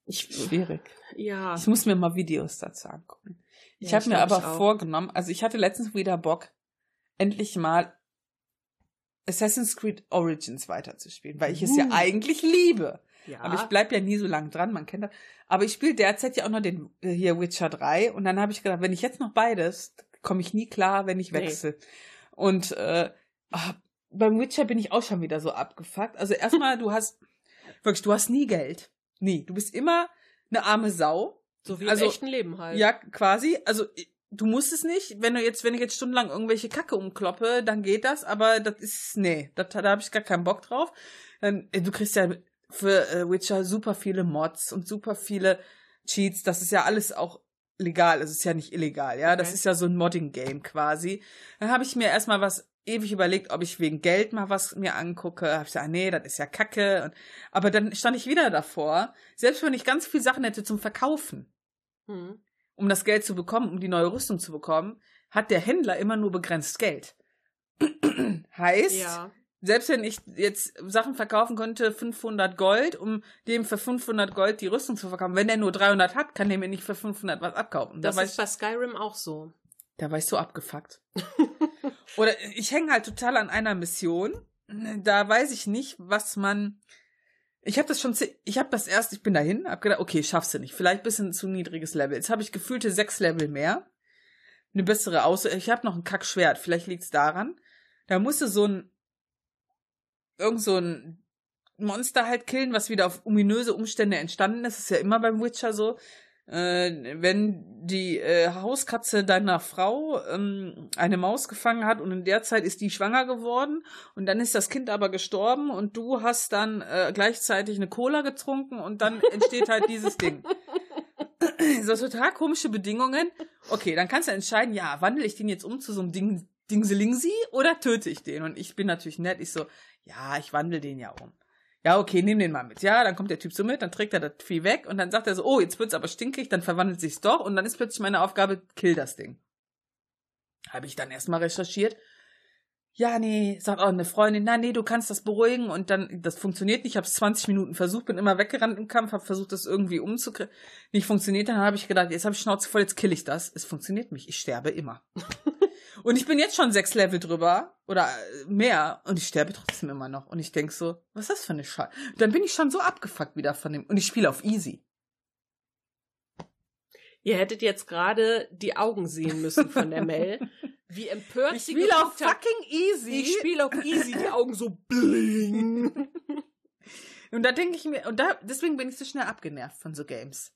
[SPEAKER 1] Ich,
[SPEAKER 2] schwierig.
[SPEAKER 1] ja.
[SPEAKER 2] Ich muss mir mal Videos dazu angucken. Ich
[SPEAKER 1] Ja,
[SPEAKER 2] habe mir aber vorgenommen, also ich hatte letztens wieder Bock, endlich mal Assassin's Creed Origins weiterzuspielen, weil ich es ja
[SPEAKER 1] Uh.
[SPEAKER 2] eigentlich liebe.
[SPEAKER 1] ja.
[SPEAKER 2] Aber ich bleib ja nie so lang dran, man kennt das. Aber ich spiele derzeit ja auch noch den äh, hier Witcher 3 und dann habe ich gedacht, wenn ich jetzt noch beides, komme ich nie klar, wenn ich
[SPEAKER 1] Nee.
[SPEAKER 2] wechsle. Und äh, ah, beim Witcher bin ich auch schon wieder so abgefuckt. Also erstmal, du hast wirklich, du hast nie Geld. Nie. Du bist immer eine arme Sau.
[SPEAKER 1] so wie
[SPEAKER 2] also-
[SPEAKER 1] im echten Leben halt.
[SPEAKER 2] Ja, quasi. Also du musst es nicht. Wenn du jetzt, wenn ich jetzt stundenlang irgendwelche Kacke umkloppe, dann geht das. Aber das ist nee, das, da habe ich gar keinen Bock drauf. Dann, äh, du kriegst ja für äh, Witcher super viele Mods und super viele Cheats. Das ist ja alles auch legal, es ist ja nicht illegal, ja. Das
[SPEAKER 1] Okay.
[SPEAKER 2] ist ja so ein Modding-Game quasi. Dann habe ich mir erstmal was ewig überlegt, ob ich wegen Geld mal was mir angucke. Habe ich gesagt, nee, das ist ja Kacke. Und, aber dann stand ich wieder davor, selbst wenn ich ganz viele Sachen hätte zum Verkaufen,
[SPEAKER 1] Hm.
[SPEAKER 2] Um das Geld zu bekommen, um die neue Rüstung zu bekommen, hat der Händler immer nur begrenzt Geld. heißt,
[SPEAKER 1] Ja.
[SPEAKER 2] selbst wenn ich jetzt Sachen verkaufen könnte, 500 Gold, um dem für 500 Gold die Rüstung zu verkaufen, wenn der nur 300 hat, kann der mir nicht für 500 was abkaufen. Da
[SPEAKER 1] Das
[SPEAKER 2] war,
[SPEAKER 1] ist bei Skyrim auch so.
[SPEAKER 2] da war ich so abgefuckt. Oder ich hänge halt total an einer Mission. Da weiß ich nicht, was man. Ich habe das schon, ich habe das erst, ich bin dahin, hab gedacht, okay, schaffst du nicht, vielleicht bisschen zu niedriges Level. Jetzt habe ich gefühlte sechs Level mehr, eine bessere Aus. Ich habe noch ein Kackschwert, vielleicht liegt's daran. Da musste so ein irgend so ein Monster halt killen, was wieder auf ominöse Umstände entstanden ist. Das ist ja immer beim Witcher so. Äh, wenn die äh, Hauskatze deiner Frau ähm, eine Maus gefangen hat und in der Zeit ist die schwanger geworden und dann ist das Kind aber gestorben und du hast dann äh, gleichzeitig eine Cola getrunken und dann entsteht halt dieses Ding. So total komische Bedingungen. Okay, dann kannst du entscheiden, ja, wandle ich den jetzt um zu so einem Ding, Dingselingsi oder töte ich den? Und ich bin natürlich nett, ich so, ja, ich wandle den ja um. Ja, okay, nimm den mal mit. Ja, dann kommt der Typ so mit, dann trägt er das Vieh weg und dann sagt er so, oh, jetzt wird's aber stinkig, dann verwandelt sich's doch und dann ist plötzlich meine Aufgabe, kill das Ding. Habe ich dann erstmal recherchiert. Ja, nee, sagt auch eine Freundin, na nee, du kannst das beruhigen und dann, das funktioniert nicht. Ich habe es 20 Minuten versucht, bin immer weggerannt im Kampf, habe versucht, das irgendwie umzukriegen. Nicht funktioniert, dann habe ich gedacht, jetzt habe ich Schnauze voll, jetzt kill ich das. Es funktioniert nicht, ich sterbe immer. und ich bin jetzt schon sechs Level drüber oder äh, mehr und ich sterbe trotzdem immer noch. Und ich denk so, was ist das für eine Scheiße? Dann bin ich schon so abgefuckt wieder von dem und ich spiele auf easy.
[SPEAKER 1] Ihr hättet jetzt gerade die Augen sehen müssen von der Mel. Wie empört
[SPEAKER 2] Ich
[SPEAKER 1] sie
[SPEAKER 2] spiele auf fucking easy.
[SPEAKER 1] Ich spiele auf easy, die Augen so bling.
[SPEAKER 2] und da denke ich mir, und da, deswegen bin ich so schnell abgenervt von so Games.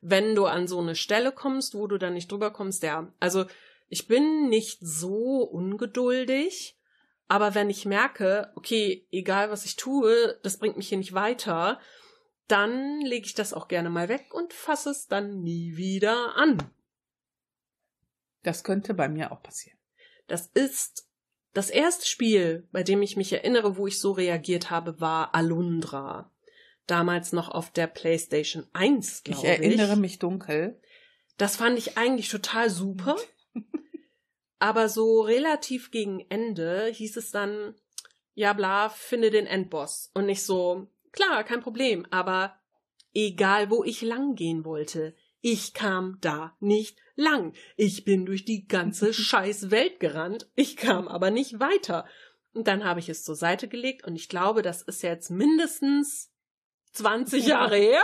[SPEAKER 1] Wenn du an so eine Stelle kommst, wo du dann nicht drüber kommst, ja. Also, ich bin nicht so ungeduldig, aber wenn ich merke, okay, egal was ich tue, das bringt mich hier nicht weiter, dann lege ich das auch gerne mal weg und fasse es dann nie wieder an.
[SPEAKER 2] Das könnte bei mir auch passieren.
[SPEAKER 1] Das ist das erste Spiel, bei dem ich mich erinnere, wo ich so reagiert habe, war Alundra. Damals noch auf der PlayStation 1,
[SPEAKER 2] Ich
[SPEAKER 1] glaube ich.
[SPEAKER 2] erinnere mich dunkel.
[SPEAKER 1] Das fand ich eigentlich total super. Aber so relativ gegen Ende hieß es dann, ja bla, finde den Endboss. Und nicht so, klar, kein Problem, aber egal wo ich lang gehen wollte, ich kam da nicht lang. Ich bin durch die ganze scheiß Welt gerannt, ich kam aber nicht weiter. Und dann habe ich es zur Seite gelegt und ich glaube, das ist jetzt mindestens 20 Jahre her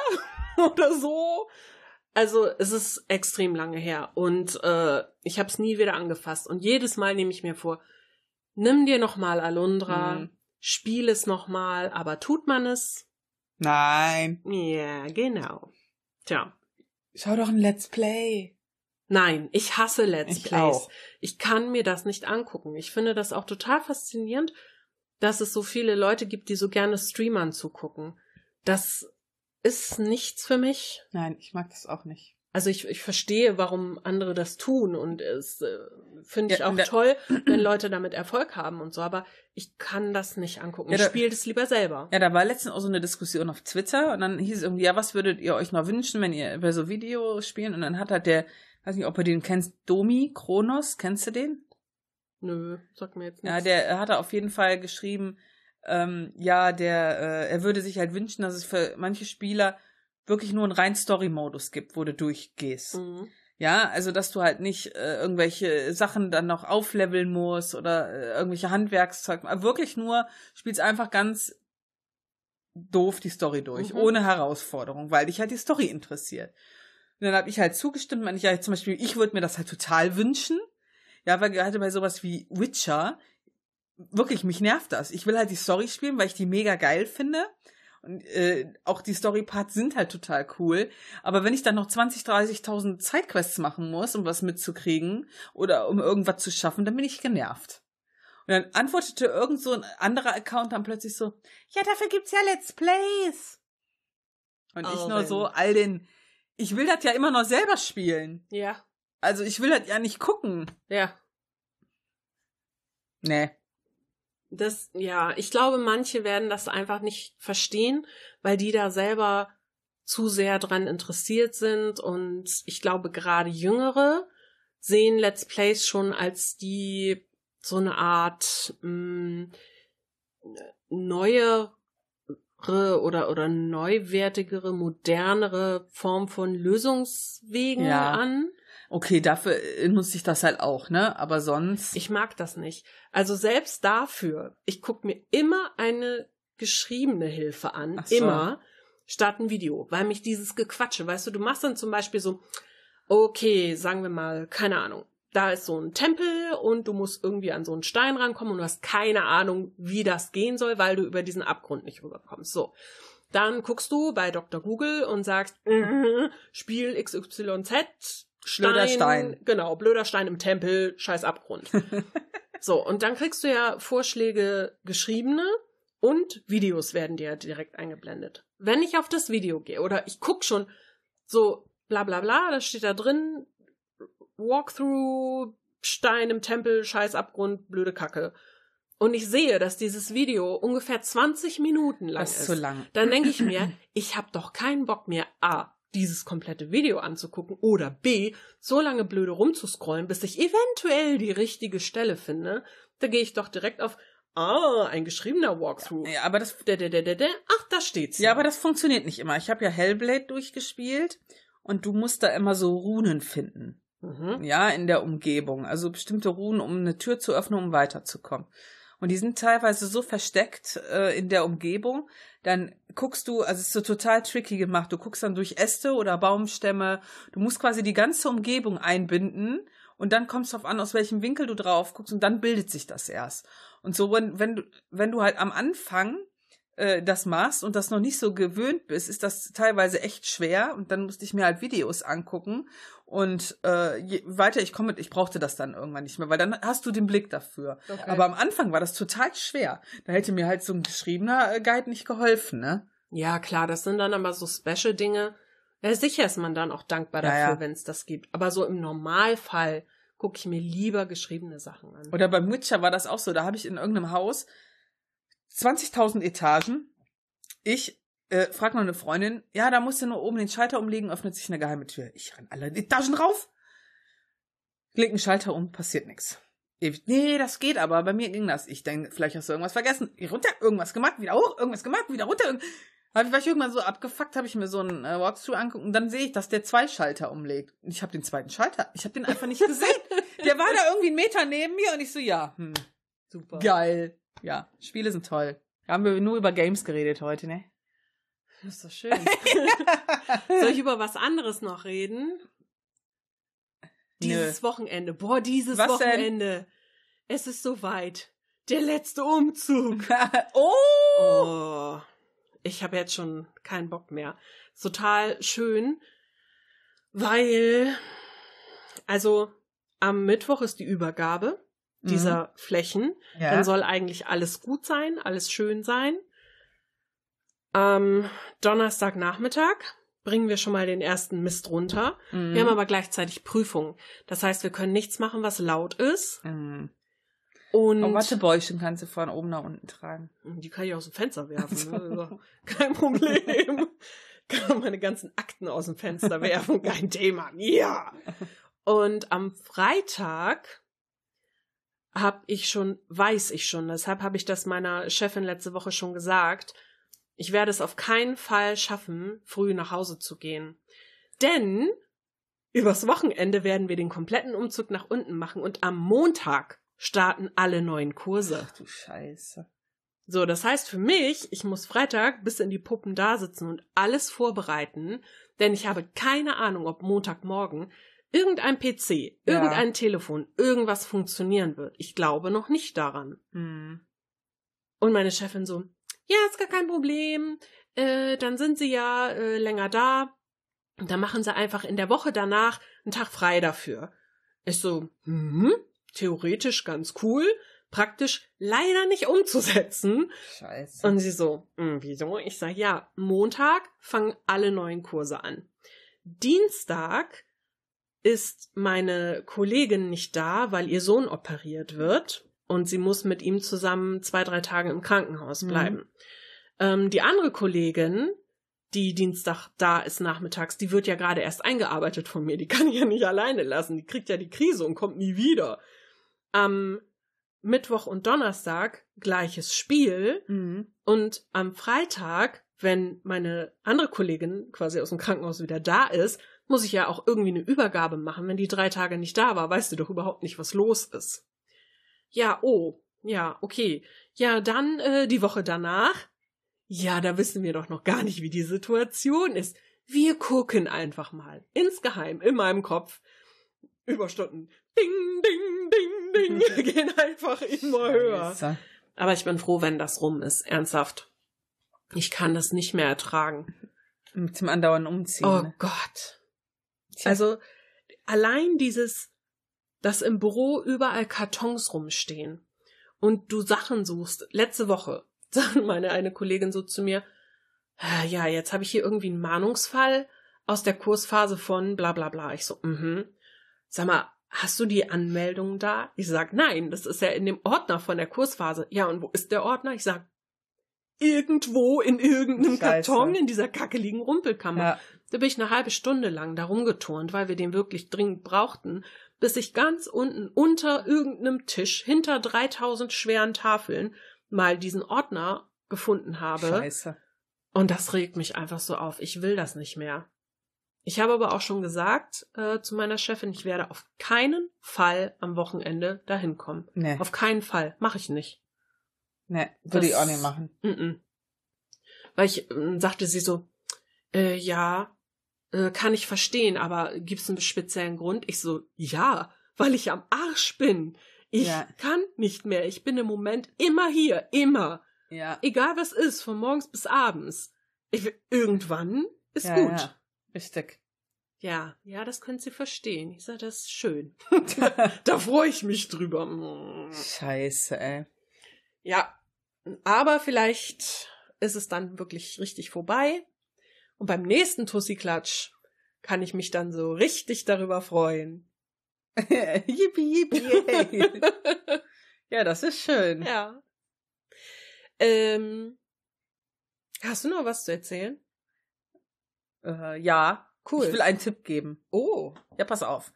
[SPEAKER 1] oder so. Also es ist extrem lange her und äh, ich habe es nie wieder angefasst. Und jedes Mal nehme ich mir vor, nimm dir noch mal Alundra,
[SPEAKER 2] Mhm.
[SPEAKER 1] spiel es noch mal, aber tut man es?
[SPEAKER 2] Nein.
[SPEAKER 1] Ja, genau. Tja,
[SPEAKER 2] Schau doch ein Let's Play.
[SPEAKER 1] nein, ich hasse Let's
[SPEAKER 2] Ich
[SPEAKER 1] Plays.
[SPEAKER 2] auch.
[SPEAKER 1] Ich kann mir das nicht angucken. Ich finde das auch total faszinierend, dass es so viele Leute gibt, die so gerne Streamern zugucken. Das ist nichts für mich.
[SPEAKER 2] Nein, ich mag das auch nicht.
[SPEAKER 1] Also ich, ich verstehe, warum andere das tun und es äh, finde ich
[SPEAKER 2] Ja,
[SPEAKER 1] auch toll, wenn Leute damit Erfolg haben und so, aber ich kann das nicht angucken.
[SPEAKER 2] Ja,
[SPEAKER 1] ich spiele das lieber selber.
[SPEAKER 2] Ja, da war letztens auch so eine Diskussion auf Twitter und dann hieß es irgendwie, ja, was würdet ihr euch noch wünschen, wenn ihr bei so Videos spielen? Und dann hat halt der, weiß nicht, ob du den kennst, Domi Kronos, kennst du den?
[SPEAKER 1] Nö, sag mir jetzt
[SPEAKER 2] Ja,
[SPEAKER 1] nichts.
[SPEAKER 2] der hat auf jeden Fall geschrieben, ähm, ja, der, äh, er würde sich halt wünschen, dass es für manche Spieler wirklich nur einen rein Story-Modus gibt, wo du durchgehst.
[SPEAKER 1] Mhm.
[SPEAKER 2] Ja, also dass du halt nicht äh, irgendwelche Sachen dann noch aufleveln musst oder äh, irgendwelche Handwerkszeug, aber wirklich nur spielst einfach ganz doof die Story durch,
[SPEAKER 1] Mhm.
[SPEAKER 2] ohne Herausforderung, weil dich halt die Story interessiert. Und dann habe ich halt zugestimmt, wenn ich ja zum Beispiel, ich würde mir das halt total wünschen, ja, weil gerade bei sowas wie Witcher, wirklich, mich nervt das. Ich will halt die Story spielen, weil ich die mega geil finde. Und äh, auch die Story-Parts sind halt total cool. Aber wenn ich dann noch 20, 30.000 Sidequests machen muss, um was mitzukriegen oder um irgendwas zu schaffen, dann bin ich genervt. Und dann antwortete irgend so ein anderer Account dann plötzlich so, ja, dafür gibt's ja Let's Plays. Und ich
[SPEAKER 1] Oh,
[SPEAKER 2] nur
[SPEAKER 1] wenn.
[SPEAKER 2] so all den ich will das ja immer noch selber spielen.
[SPEAKER 1] Ja.
[SPEAKER 2] Also ich will das ja nicht gucken.
[SPEAKER 1] Ja.
[SPEAKER 2] Nee.
[SPEAKER 1] Das, ja, ich glaube, manche werden das einfach nicht verstehen, weil die da selber zu sehr dran interessiert sind und ich glaube, gerade Jüngere sehen Let's Plays schon als die so eine Art mh, neuere oder oder neuwertigere, modernere Form von Lösungswegen
[SPEAKER 2] Ja.
[SPEAKER 1] an.
[SPEAKER 2] Okay, dafür nutze ich das halt auch, ne? Aber sonst.
[SPEAKER 1] Ich mag das nicht. Also selbst dafür, ich gucke mir immer eine geschriebene Hilfe an,
[SPEAKER 2] so.
[SPEAKER 1] immer, statt ein Video, weil mich dieses Gequatsche, weißt du, du machst dann zum Beispiel so, okay, sagen wir mal, keine Ahnung, da ist so ein Tempel und du musst irgendwie an so einen Stein rankommen und du hast keine Ahnung, wie das gehen soll, weil du über diesen Abgrund nicht rüberkommst. So. Dann guckst du bei Dr. Google und sagst, mhm, Spiel XYZ, Stein,
[SPEAKER 2] Blöder Stein.
[SPEAKER 1] Genau, blöder Stein im Tempel, scheiß Abgrund. so, und dann kriegst du ja Vorschläge geschriebene und Videos werden dir direkt eingeblendet. Wenn ich auf das Video gehe oder ich guck schon so bla bla bla, da steht da drin Walkthrough, Stein im Tempel, scheiß Abgrund, blöde Kacke. Und ich sehe, dass dieses Video ungefähr 20 Minuten lang
[SPEAKER 2] Das ist
[SPEAKER 1] ist.
[SPEAKER 2] zu lang.
[SPEAKER 1] Dann denke ich mir, ich habe doch keinen Bock mehr, A, dieses komplette Video anzugucken oder B, so lange blöde rumzuscrollen, bis ich eventuell die richtige Stelle finde. Da gehe ich doch direkt auf, ah, ein geschriebener Walkthrough.
[SPEAKER 2] Ja, aber das,
[SPEAKER 1] Der, der, der, der, der. Ach, da steht's.
[SPEAKER 2] ja, aber das funktioniert nicht immer. Ich habe ja Hellblade durchgespielt und du musst da immer so Runen finden.
[SPEAKER 1] Mhm.
[SPEAKER 2] Ja, in der Umgebung. Also bestimmte Runen, um eine Tür zu öffnen, um weiterzukommen. Und die sind teilweise so versteckt äh, in der Umgebung, dann guckst du, also es ist so total tricky gemacht. Du guckst dann durch Äste oder Baumstämme. Du musst quasi die ganze Umgebung einbinden und dann kommst du auf an, aus welchem Winkel du drauf guckst und dann bildet sich das erst. Und so, wenn, wenn du, wenn du halt am Anfang äh, das machst und das noch nicht so gewöhnt bist, ist das teilweise echt schwer und dann musste ich mir halt Videos angucken und äh, je weiter ich komme, ich brauchte das dann irgendwann nicht mehr, weil dann hast du den Blick dafür.
[SPEAKER 1] Okay.
[SPEAKER 2] Aber am Anfang war das total schwer. Da hätte mir halt so ein geschriebener äh, Guide nicht geholfen, ne?
[SPEAKER 1] Ja, klar, das sind dann aber so Special-Dinge. Ja, sicher ist man dann auch dankbar
[SPEAKER 2] Ja,
[SPEAKER 1] dafür,
[SPEAKER 2] ja.
[SPEAKER 1] wenn es das gibt. Aber so im Normalfall gucke ich mir lieber geschriebene Sachen an.
[SPEAKER 2] Oder beim Witcher war das auch so. Da habe ich in irgendeinem Haus 20.000 Etagen. Ich äh, frag noch eine Freundin, ja, da musst du nur oben den Schalter umlegen, öffnet sich eine geheime Tür. Ich renn alle Etagen rauf, leg einen Schalter um, passiert nichts. Nee, das geht aber, bei mir ging das. Ich denke, vielleicht hast du irgendwas vergessen. Hier runter, irgendwas gemacht, wieder hoch, irgendwas gemacht, wieder runter. irgend- Hab ich, war ich irgendwann so abgefuckt, habe ich mir so einen äh, Walkthrough angucken und dann sehe ich, dass der zwei Schalter umlegt. Und ich habe den zweiten Schalter, ich habe den einfach nicht gesehen. der war da irgendwie einen Meter neben mir und ich so, ja, hm,
[SPEAKER 1] Super.
[SPEAKER 2] Geil. Ja, Spiele sind toll. Haben wir nur über Games geredet heute, ne?
[SPEAKER 1] Das ist doch schön. Soll ich über was anderes noch reden? Dieses Wochenende. Boah, dieses
[SPEAKER 2] Was denn?
[SPEAKER 1] Wochenende. Es ist soweit. Der letzte Umzug.
[SPEAKER 2] oh!
[SPEAKER 1] Oh, ich habe jetzt schon keinen Bock mehr. Total schön, weil also am Mittwoch ist die Übergabe dieser Flächen.
[SPEAKER 2] Ja.
[SPEAKER 1] Dann soll eigentlich alles gut sein, alles schön sein. Am Donnerstagnachmittag bringen wir schon mal den ersten Mist runter.
[SPEAKER 2] Mhm.
[SPEAKER 1] Wir haben aber gleichzeitig Prüfungen. Das heißt, wir können nichts machen, was laut ist.
[SPEAKER 2] Mhm.
[SPEAKER 1] Und
[SPEAKER 2] Oh, Wattebäuschen kannst du von oben nach unten tragen.
[SPEAKER 1] die kann ich aus dem Fenster werfen. Ne? Also, Kein Problem. Kann meine ganzen Akten aus dem Fenster werfen. Kein Thema. Ja. Und am Freitag habe ich schon, weiß ich schon, deshalb habe ich das meiner Chefin letzte Woche schon gesagt, ich werde es auf keinen Fall schaffen, früh nach Hause zu gehen. Denn übers Wochenende werden wir den kompletten Umzug nach unten machen und am Montag starten alle neuen Kurse.
[SPEAKER 2] Ach du Scheiße.
[SPEAKER 1] So, das heißt für mich, ich muss Freitag bis in die Puppen da sitzen und alles vorbereiten, denn ich habe keine Ahnung, ob Montagmorgen irgendein PC,
[SPEAKER 2] Ja.
[SPEAKER 1] irgendein Telefon, irgendwas funktionieren wird. Ich glaube noch nicht daran.
[SPEAKER 2] Mhm.
[SPEAKER 1] Und meine Chefin so, ja, ist gar kein Problem. Äh, dann sind sie ja äh, länger da. Und dann machen sie einfach in der Woche danach einen Tag frei dafür. Ich so, hm, theoretisch ganz cool, praktisch leider nicht umzusetzen.
[SPEAKER 2] Scheiße.
[SPEAKER 1] Und sie so, "Hm, wieso? Ich sag, ja, Montag fangen alle neuen Kurse an. Dienstag ist meine Kollegin nicht da, weil ihr Sohn operiert wird und sie muss mit ihm zusammen zwei, drei Tage im Krankenhaus
[SPEAKER 2] Mhm.
[SPEAKER 1] bleiben. Ähm, die andere Kollegin, die Dienstag da ist nachmittags, die wird ja gerade erst eingearbeitet von mir. Die kann ich ja nicht alleine lassen. Die kriegt ja die Krise und kommt nie wieder. Am Mittwoch und Donnerstag gleiches Spiel.
[SPEAKER 2] Mhm.
[SPEAKER 1] Und am Freitag, wenn meine andere Kollegin quasi aus dem Krankenhaus wieder da ist, muss ich ja auch irgendwie eine Übergabe machen. Wenn die drei Tage nicht da war, weißt du doch überhaupt nicht, was los ist. Ja, oh, ja, okay. Ja, dann äh, die Woche danach. Ja, da wissen wir doch noch gar nicht, wie die Situation ist. Wir gucken einfach mal. Insgeheim, in meinem Kopf. Überstunden. Ding, ding, ding, ding. Gehen einfach immer höher.
[SPEAKER 2] Scheiße.
[SPEAKER 1] Aber ich bin froh, wenn das rum ist. Ernsthaft. Ich kann das nicht mehr ertragen.
[SPEAKER 2] Mit dem andauernden Umziehen.
[SPEAKER 1] Oh
[SPEAKER 2] ne?
[SPEAKER 1] Gott. Also allein dieses, dass im Büro überall Kartons rumstehen und du Sachen suchst. Letzte Woche sagte meine eine Kollegin so zu mir, "Ah, ja, jetzt habe ich hier irgendwie einen Mahnungsfall aus der Kursphase von bla bla bla. Ich so, mhm. Sag mal, hast du die Anmeldung da? Ich sag, nein, das ist ja in dem Ordner von der Kursphase. Ja, und wo ist der Ordner? Ich sag, irgendwo in irgendeinem
[SPEAKER 2] Scheiße.
[SPEAKER 1] Karton in dieser kackeligen Rumpelkammer.
[SPEAKER 2] Ja.
[SPEAKER 1] Da bin ich eine halbe Stunde lang da rumgeturnt, weil wir den wirklich dringend brauchten, bis ich ganz unten unter irgendeinem Tisch hinter 3000 schweren Tafeln mal diesen Ordner gefunden habe.
[SPEAKER 2] Scheiße.
[SPEAKER 1] Und das regt mich einfach so auf. Ich will das nicht mehr. Ich habe aber auch schon gesagt äh, zu meiner Chefin, ich werde auf keinen Fall am Wochenende dahin kommen.
[SPEAKER 2] Nee.
[SPEAKER 1] Auf keinen Fall. Mache ich nicht.
[SPEAKER 2] Nee, würde ich auch nicht machen.
[SPEAKER 1] Mm-mm. Weil ich, ähm, sagte sie so, äh, ja, äh, kann ich verstehen, aber gibt's einen speziellen Grund? Ich so, ja, weil ich am Arsch bin. Ich
[SPEAKER 2] Ja.
[SPEAKER 1] kann nicht mehr. Ich bin im Moment immer hier, immer.
[SPEAKER 2] Ja.
[SPEAKER 1] Egal was ist, von morgens bis abends. Ich, irgendwann ist
[SPEAKER 2] ja,
[SPEAKER 1] gut.
[SPEAKER 2] Ja. Richtig.
[SPEAKER 1] Ja, ja, das können Sie verstehen. Ich sage, das ist schön. da freue ich mich drüber.
[SPEAKER 2] Scheiße, ey.
[SPEAKER 1] Ja, aber vielleicht ist es dann wirklich richtig vorbei. Und beim nächsten Tussi-Klatsch kann ich mich dann so richtig darüber freuen.
[SPEAKER 2] yippie, yippie, ja, das ist schön.
[SPEAKER 1] ja. Ähm, hast du noch was zu erzählen?
[SPEAKER 2] Äh, ja.
[SPEAKER 1] Cool.
[SPEAKER 2] Ich will einen Tipp geben.
[SPEAKER 1] oh.
[SPEAKER 2] Ja, pass auf.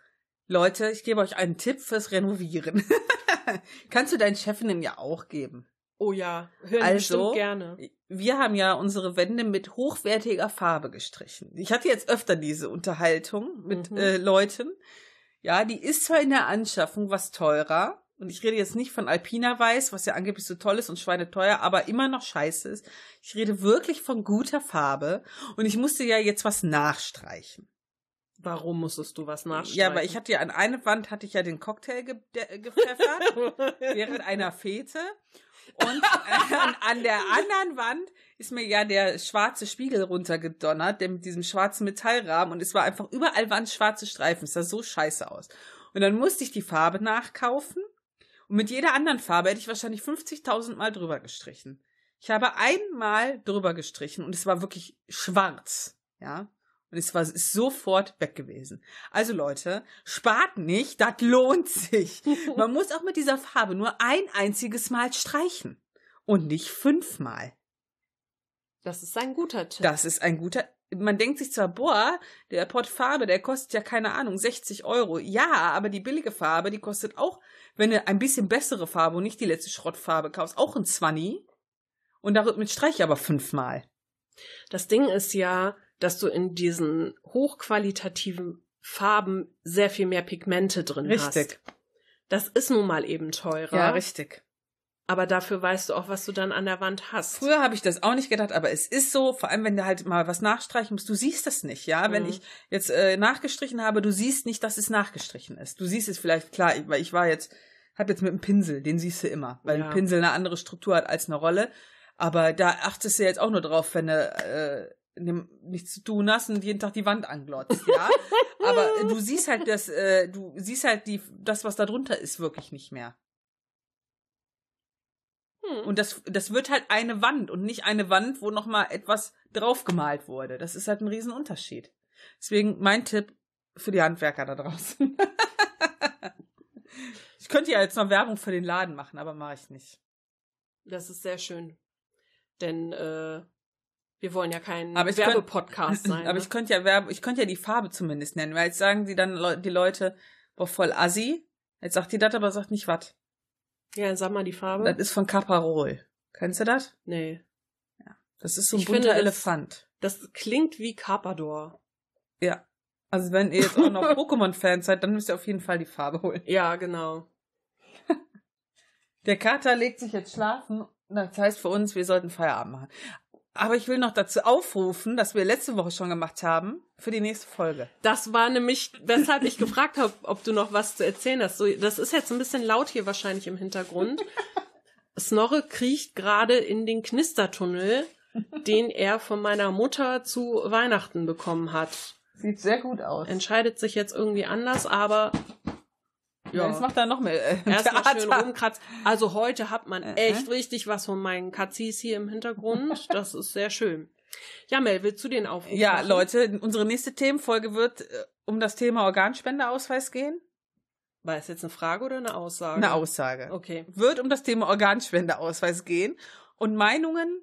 [SPEAKER 2] Leute, ich gebe euch einen Tipp fürs Renovieren. Kannst du deinen Chefinnen ja auch geben.
[SPEAKER 1] Oh ja, hören
[SPEAKER 2] Also,
[SPEAKER 1] bestimmt gerne.
[SPEAKER 2] Wir haben ja unsere Wände mit hochwertiger Farbe gestrichen. Ich hatte jetzt öfter diese Unterhaltung mit
[SPEAKER 1] Mhm.
[SPEAKER 2] äh, Leuten. Ja, die ist zwar in der Anschaffung was teurer. Und ich rede jetzt nicht von Alpina Weiß, was ja angeblich so toll ist und schweineteuer, aber immer noch scheiße ist. Ich rede wirklich von guter Farbe. Und ich musste ja jetzt was nachstreichen.
[SPEAKER 1] Warum musstest du was nachstreichen?
[SPEAKER 2] Ja, aber ich hatte ja an eine Wand hatte ich ja den Cocktail ge gepfeffert während einer Fete. Und äh, an, der anderen Wand ist mir ja der schwarze Spiegel runtergedonnert, der mit diesem schwarzen Metallrahmen und es war einfach überall waren schwarze Streifen. Es sah so scheiße aus. Und dann musste ich die Farbe nachkaufen und mit jeder anderen Farbe hätte ich wahrscheinlich 50.000 Mal drüber gestrichen. Ich habe einmal drüber gestrichen und es war wirklich schwarz, ja. Und es war ist sofort weg gewesen. Also Leute, spart nicht, das lohnt sich. Man muss auch mit dieser Farbe nur ein einziges Mal streichen und nicht fünfmal.
[SPEAKER 1] das ist ein guter Tipp.
[SPEAKER 2] Das ist ein guter. Man denkt sich zwar, boah, der Pott Farbe, der kostet ja keine Ahnung, 60 Euro. Ja, aber die billige Farbe, die kostet auch, wenn du ein bisschen bessere Farbe und nicht die letzte Schrottfarbe kaufst, auch ein 20. Und damit streiche ich aber fünfmal.
[SPEAKER 1] Das Ding ist ja, dass du in diesen hochqualitativen Farben sehr viel mehr Pigmente drin hast.
[SPEAKER 2] Richtig.
[SPEAKER 1] Das ist nun mal eben teurer.
[SPEAKER 2] Ja, richtig.
[SPEAKER 1] Aber dafür weißt du auch, was du dann an der Wand hast.
[SPEAKER 2] Früher habe ich das auch nicht gedacht, aber es ist so, vor allem wenn du halt mal was nachstreichen musst, du siehst das nicht, ja. Wenn
[SPEAKER 1] Mhm.
[SPEAKER 2] ich jetzt äh, nachgestrichen habe, du siehst nicht, dass es nachgestrichen ist. Du siehst es vielleicht, klar, ich- weil ich war jetzt, hab jetzt mit dem Pinsel, den siehst du immer, weil
[SPEAKER 1] Ja.
[SPEAKER 2] ein Pinsel eine andere Struktur hat als eine Rolle. Aber da achtest du jetzt auch nur drauf, wenn du äh, nichts zu tun hast und jeden Tag die Wand anglotzt, ja. aber du siehst halt das, äh, du siehst halt die, das, was da drunter ist, wirklich nicht mehr.
[SPEAKER 1] Hm.
[SPEAKER 2] Und das, das wird halt eine Wand und nicht eine Wand, wo noch mal etwas draufgemalt wurde. Das ist halt ein Riesenunterschied. Deswegen mein Tipp für die Handwerker da draußen. ich könnte ja jetzt noch Werbung für den Laden machen, aber mache ich nicht.
[SPEAKER 1] Das ist sehr schön. Denn äh, wir wollen ja kein
[SPEAKER 2] Aber ich könnt-
[SPEAKER 1] Werbepodcast sein.
[SPEAKER 2] Aber
[SPEAKER 1] ne?
[SPEAKER 2] ich könnte ja Werbe, ich könnte ja die Farbe zumindest nennen, weil jetzt sagen die dann Leu- die Leute, boah, voll assi. Jetzt sagt die das, aber sagt nicht was.
[SPEAKER 1] ja, sag mal die Farbe.
[SPEAKER 2] Das ist von Caparol. Kennst du das?
[SPEAKER 1] nee.
[SPEAKER 2] Das ist so ein
[SPEAKER 1] Ich
[SPEAKER 2] bunter
[SPEAKER 1] finde, das-
[SPEAKER 2] Elefant.
[SPEAKER 1] Das klingt wie Carpador.
[SPEAKER 2] Ja. Also wenn ihr jetzt auch noch Pokémon-Fans seid, dann müsst ihr auf jeden Fall die Farbe holen.
[SPEAKER 1] Ja, genau.
[SPEAKER 2] Der Kater legt sich jetzt schlafen. Das heißt für uns, wir sollten Feierabend machen. Aber ich will noch dazu aufrufen, dass wir letzte Woche schon gemacht haben, für die nächste Folge.
[SPEAKER 1] Das war nämlich, weshalb ich gefragt habe, ob du noch was zu erzählen hast. So, das ist jetzt ein bisschen laut hier wahrscheinlich im Hintergrund. Snorre kriecht gerade in den Knistertunnel, den er von meiner Mutter zu Weihnachten bekommen hat.
[SPEAKER 2] Sieht sehr gut aus.
[SPEAKER 1] Entscheidet sich jetzt irgendwie anders, aber
[SPEAKER 2] Ja. Jetzt macht er noch mehr äh,
[SPEAKER 1] erstmal schön rumkratzen. Also heute hat man
[SPEAKER 2] Äh,
[SPEAKER 1] echt richtig was von meinen Katzis hier im Hintergrund. Das ist sehr schön. Ja, Mel, willst du den Aufruf
[SPEAKER 2] Ja,
[SPEAKER 1] machen?
[SPEAKER 2] Leute, unsere nächste Themenfolge wird äh, um das Thema Organspendeausweis gehen.
[SPEAKER 1] War es jetzt eine Frage oder eine Aussage?
[SPEAKER 2] Eine Aussage.
[SPEAKER 1] Okay.
[SPEAKER 2] Wird um das Thema Organspendeausweis gehen und Meinungen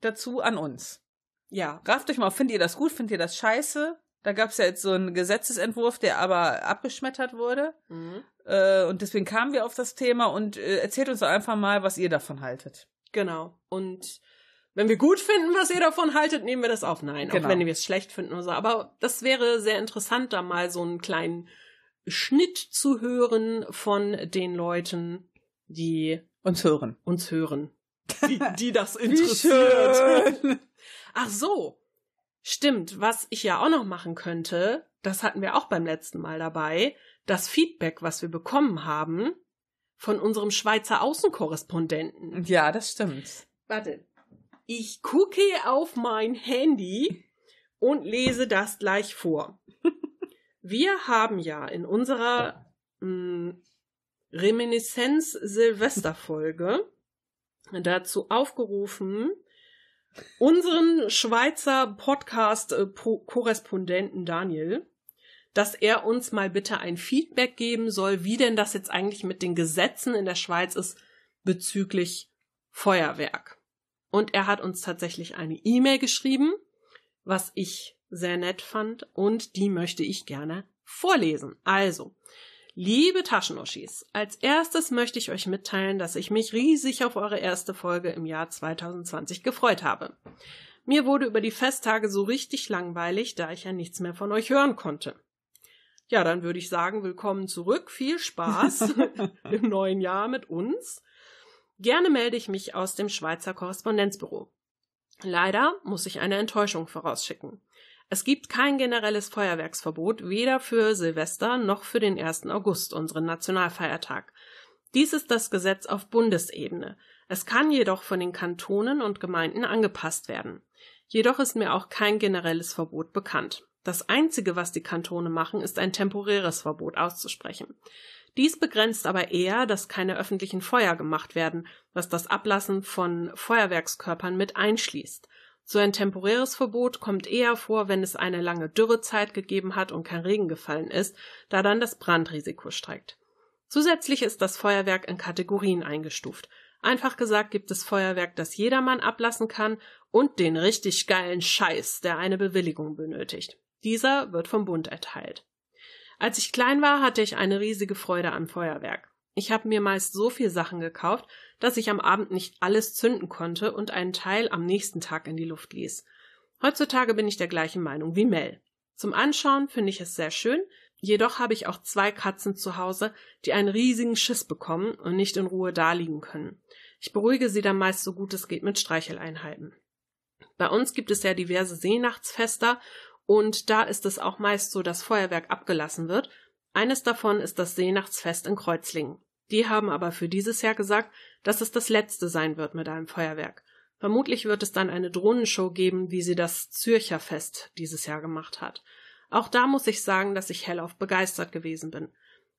[SPEAKER 2] dazu an uns.
[SPEAKER 1] Ja.
[SPEAKER 2] Rafft euch mal, auf, findet ihr das gut, findet ihr das scheiße? Da gab es ja jetzt so einen Gesetzesentwurf, der aber abgeschmettert wurde.
[SPEAKER 1] Mhm.
[SPEAKER 2] Äh, und deswegen kamen wir auf das Thema und äh, erzählt uns doch einfach mal, was ihr davon haltet.
[SPEAKER 1] Genau. Und wenn wir gut finden, was ihr davon haltet, nehmen wir das auf. Nein,
[SPEAKER 2] Genau.
[SPEAKER 1] auch wenn wir es schlecht finden oder so. Aber das wäre sehr interessant, da mal so einen kleinen Schnitt zu hören von den Leuten, die
[SPEAKER 2] Uns hören.
[SPEAKER 1] uns hören. Die, die das interessiert. Ach so. Stimmt, was ich ja auch noch machen könnte, das hatten wir auch beim letzten Mal dabei, das Feedback, was wir bekommen haben von unserem Schweizer Außenkorrespondenten.
[SPEAKER 2] Ja, das stimmt.
[SPEAKER 1] Warte. Ich gucke auf mein Handy und lese das gleich vor. Wir haben ja in unserer mh, Reminiszenz-Silvester-Folge dazu aufgerufen, unseren Schweizer Podcast-Korrespondenten Daniel, dass er uns mal bitte ein Feedback geben soll, wie denn das jetzt eigentlich mit den Gesetzen in der Schweiz ist bezüglich Feuerwerk. Und er hat uns tatsächlich eine E-Mail geschrieben, was ich sehr nett fand und die möchte ich gerne vorlesen. Also, liebe Taschenuschis, als erstes möchte ich euch mitteilen, dass ich mich riesig auf eure erste Folge im Jahr 2020 gefreut habe. Mir wurde über die Festtage so richtig langweilig, da ich ja nichts mehr von euch hören konnte. Ja, dann würde ich sagen, willkommen zurück, viel Spaß im neuen Jahr mit uns. Gerne melde ich mich aus dem Schweizer Korrespondenzbüro. Leider muss ich eine Enttäuschung vorausschicken. Es gibt kein generelles Feuerwerksverbot, weder für Silvester noch für den 1. August, unseren Nationalfeiertag. Dies ist das Gesetz auf Bundesebene. Es kann jedoch von den Kantonen und Gemeinden angepasst werden. Jedoch ist mir auch kein generelles Verbot bekannt. Das Einzige, was die Kantone machen, ist ein temporäres Verbot auszusprechen. Dies begrenzt aber eher, dass keine öffentlichen Feuer gemacht werden, was das Ablassen von Feuerwerkskörpern mit einschließt. So ein temporäres Verbot kommt eher vor, wenn es eine lange Dürrezeit gegeben hat und kein Regen gefallen ist, da dann das Brandrisiko steigt. Zusätzlich ist das Feuerwerk in Kategorien eingestuft. Einfach gesagt gibt es Feuerwerk, das jedermann ablassen kann und den richtig geilen Scheiß, der eine Bewilligung benötigt. Dieser wird vom Bund erteilt. Als ich klein war, hatte ich eine riesige Freude am Feuerwerk. Ich habe mir meist so viel Sachen gekauft, dass ich am Abend nicht alles zünden konnte und einen Teil am nächsten Tag in die Luft ließ. Heutzutage bin ich der gleichen Meinung wie Mel. Zum Anschauen finde ich es sehr schön, jedoch habe ich auch zwei Katzen zu Hause, die einen riesigen Schiss bekommen und nicht in Ruhe daliegen können. Ich beruhige sie dann meist so gut es geht mit Streicheleinheiten. Bei uns gibt es ja diverse Seenachtsfester und da ist es auch meist so, dass Feuerwerk abgelassen wird. Eines davon ist das Seenachtsfest in Kreuzlingen. Die haben aber für dieses Jahr gesagt, dass es das letzte sein wird mit einem Feuerwerk. Vermutlich wird es dann eine Drohnenshow geben, wie sie das Zürcher Fest dieses Jahr gemacht hat. Auch da muss ich sagen, dass ich hellauf begeistert gewesen bin.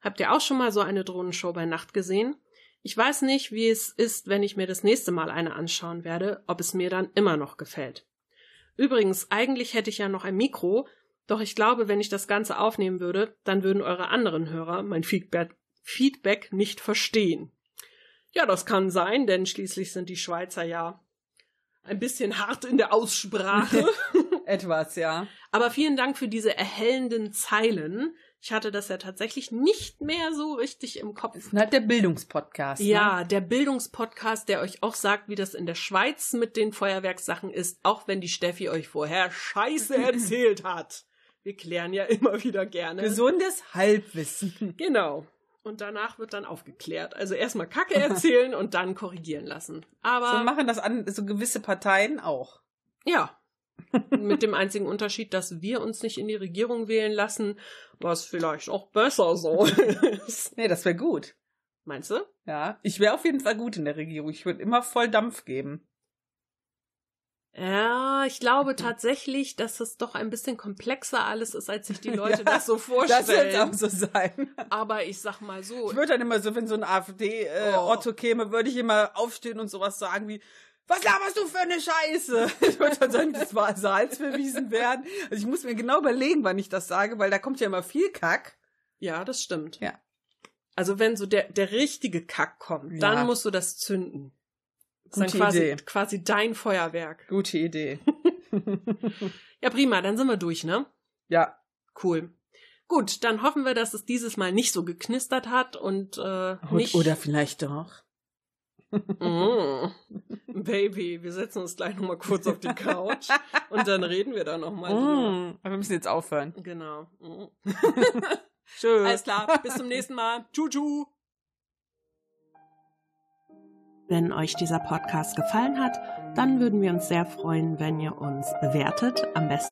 [SPEAKER 1] Habt ihr auch schon mal so eine Drohnenshow bei Nacht gesehen? Ich weiß nicht, wie es ist, wenn ich mir das nächste Mal eine anschauen werde, ob es mir dann immer noch gefällt. Übrigens, eigentlich hätte ich ja noch ein Mikro, Doch ich glaube, wenn ich das Ganze aufnehmen würde, dann würden eure anderen Hörer mein Feedback, Feedback nicht verstehen. Ja, das kann sein, denn schließlich sind die Schweizer ja ein bisschen hart in der Aussprache.
[SPEAKER 2] Etwas, ja.
[SPEAKER 1] Aber vielen Dank für diese erhellenden Zeilen. Ich hatte das ja tatsächlich nicht mehr so richtig im Kopf.
[SPEAKER 2] Das ist halt der Bildungspodcast. Ne?
[SPEAKER 1] Ja, der Bildungspodcast, der euch auch sagt, wie das in der Schweiz mit den Feuerwerkssachen ist, auch wenn die Steffi euch vorher Scheiße erzählt hat. Wir klären ja immer wieder gerne.
[SPEAKER 2] Gesundes Halbwissen.
[SPEAKER 1] Genau. Und danach wird dann aufgeklärt. Also erstmal Kacke erzählen und dann korrigieren lassen. Aber
[SPEAKER 2] so machen das an so gewisse Parteien auch.
[SPEAKER 1] Ja. Mit dem einzigen Unterschied, dass wir uns nicht in die Regierung wählen lassen, was vielleicht auch besser so ist.
[SPEAKER 2] Nee, das wäre gut.
[SPEAKER 1] Meinst du?
[SPEAKER 2] Ja, ich wäre auf jeden Fall gut in der Regierung. Ich würde immer voll Dampf geben.
[SPEAKER 1] Ja, ich glaube tatsächlich, dass es doch ein bisschen komplexer alles ist, als sich die Leute ja, das so vorstellen.
[SPEAKER 2] Das wird auch so sein.
[SPEAKER 1] Aber ich sag mal so.
[SPEAKER 2] Ich würde dann immer so, wenn so ein AfD-Otto äh, oh. käme, würde ich immer aufstehen und sowas sagen wie, was laberst du für eine Scheiße? Ich würde dann sagen, das war Salz verwiesen werden. Also ich muss mir genau überlegen, wann ich das sage, weil da kommt ja immer viel Kack.
[SPEAKER 1] Ja, das stimmt.
[SPEAKER 2] Ja.
[SPEAKER 1] Also wenn so der, der richtige Kack kommt, ja. dann musst du das zünden. Das ist
[SPEAKER 2] Gute
[SPEAKER 1] dann quasi,
[SPEAKER 2] Idee.
[SPEAKER 1] quasi dein Feuerwerk.
[SPEAKER 2] Gute Idee.
[SPEAKER 1] ja, prima, dann sind wir durch, ne?
[SPEAKER 2] Ja.
[SPEAKER 1] Cool. Gut, dann hoffen wir, dass es dieses Mal nicht so geknistert hat und äh, nicht.
[SPEAKER 2] Oder vielleicht doch.
[SPEAKER 1] Mm. Baby, wir setzen uns gleich nochmal kurz auf die Couch und dann reden wir da nochmal
[SPEAKER 2] mm. drüber. Aber wir müssen jetzt aufhören.
[SPEAKER 1] Genau. Mm.
[SPEAKER 2] Tschüss.
[SPEAKER 1] Alles klar, bis zum nächsten Mal. Tschu-tschu. Wenn euch dieser Podcast gefallen hat, dann würden wir uns sehr freuen, wenn ihr uns bewertet, am besten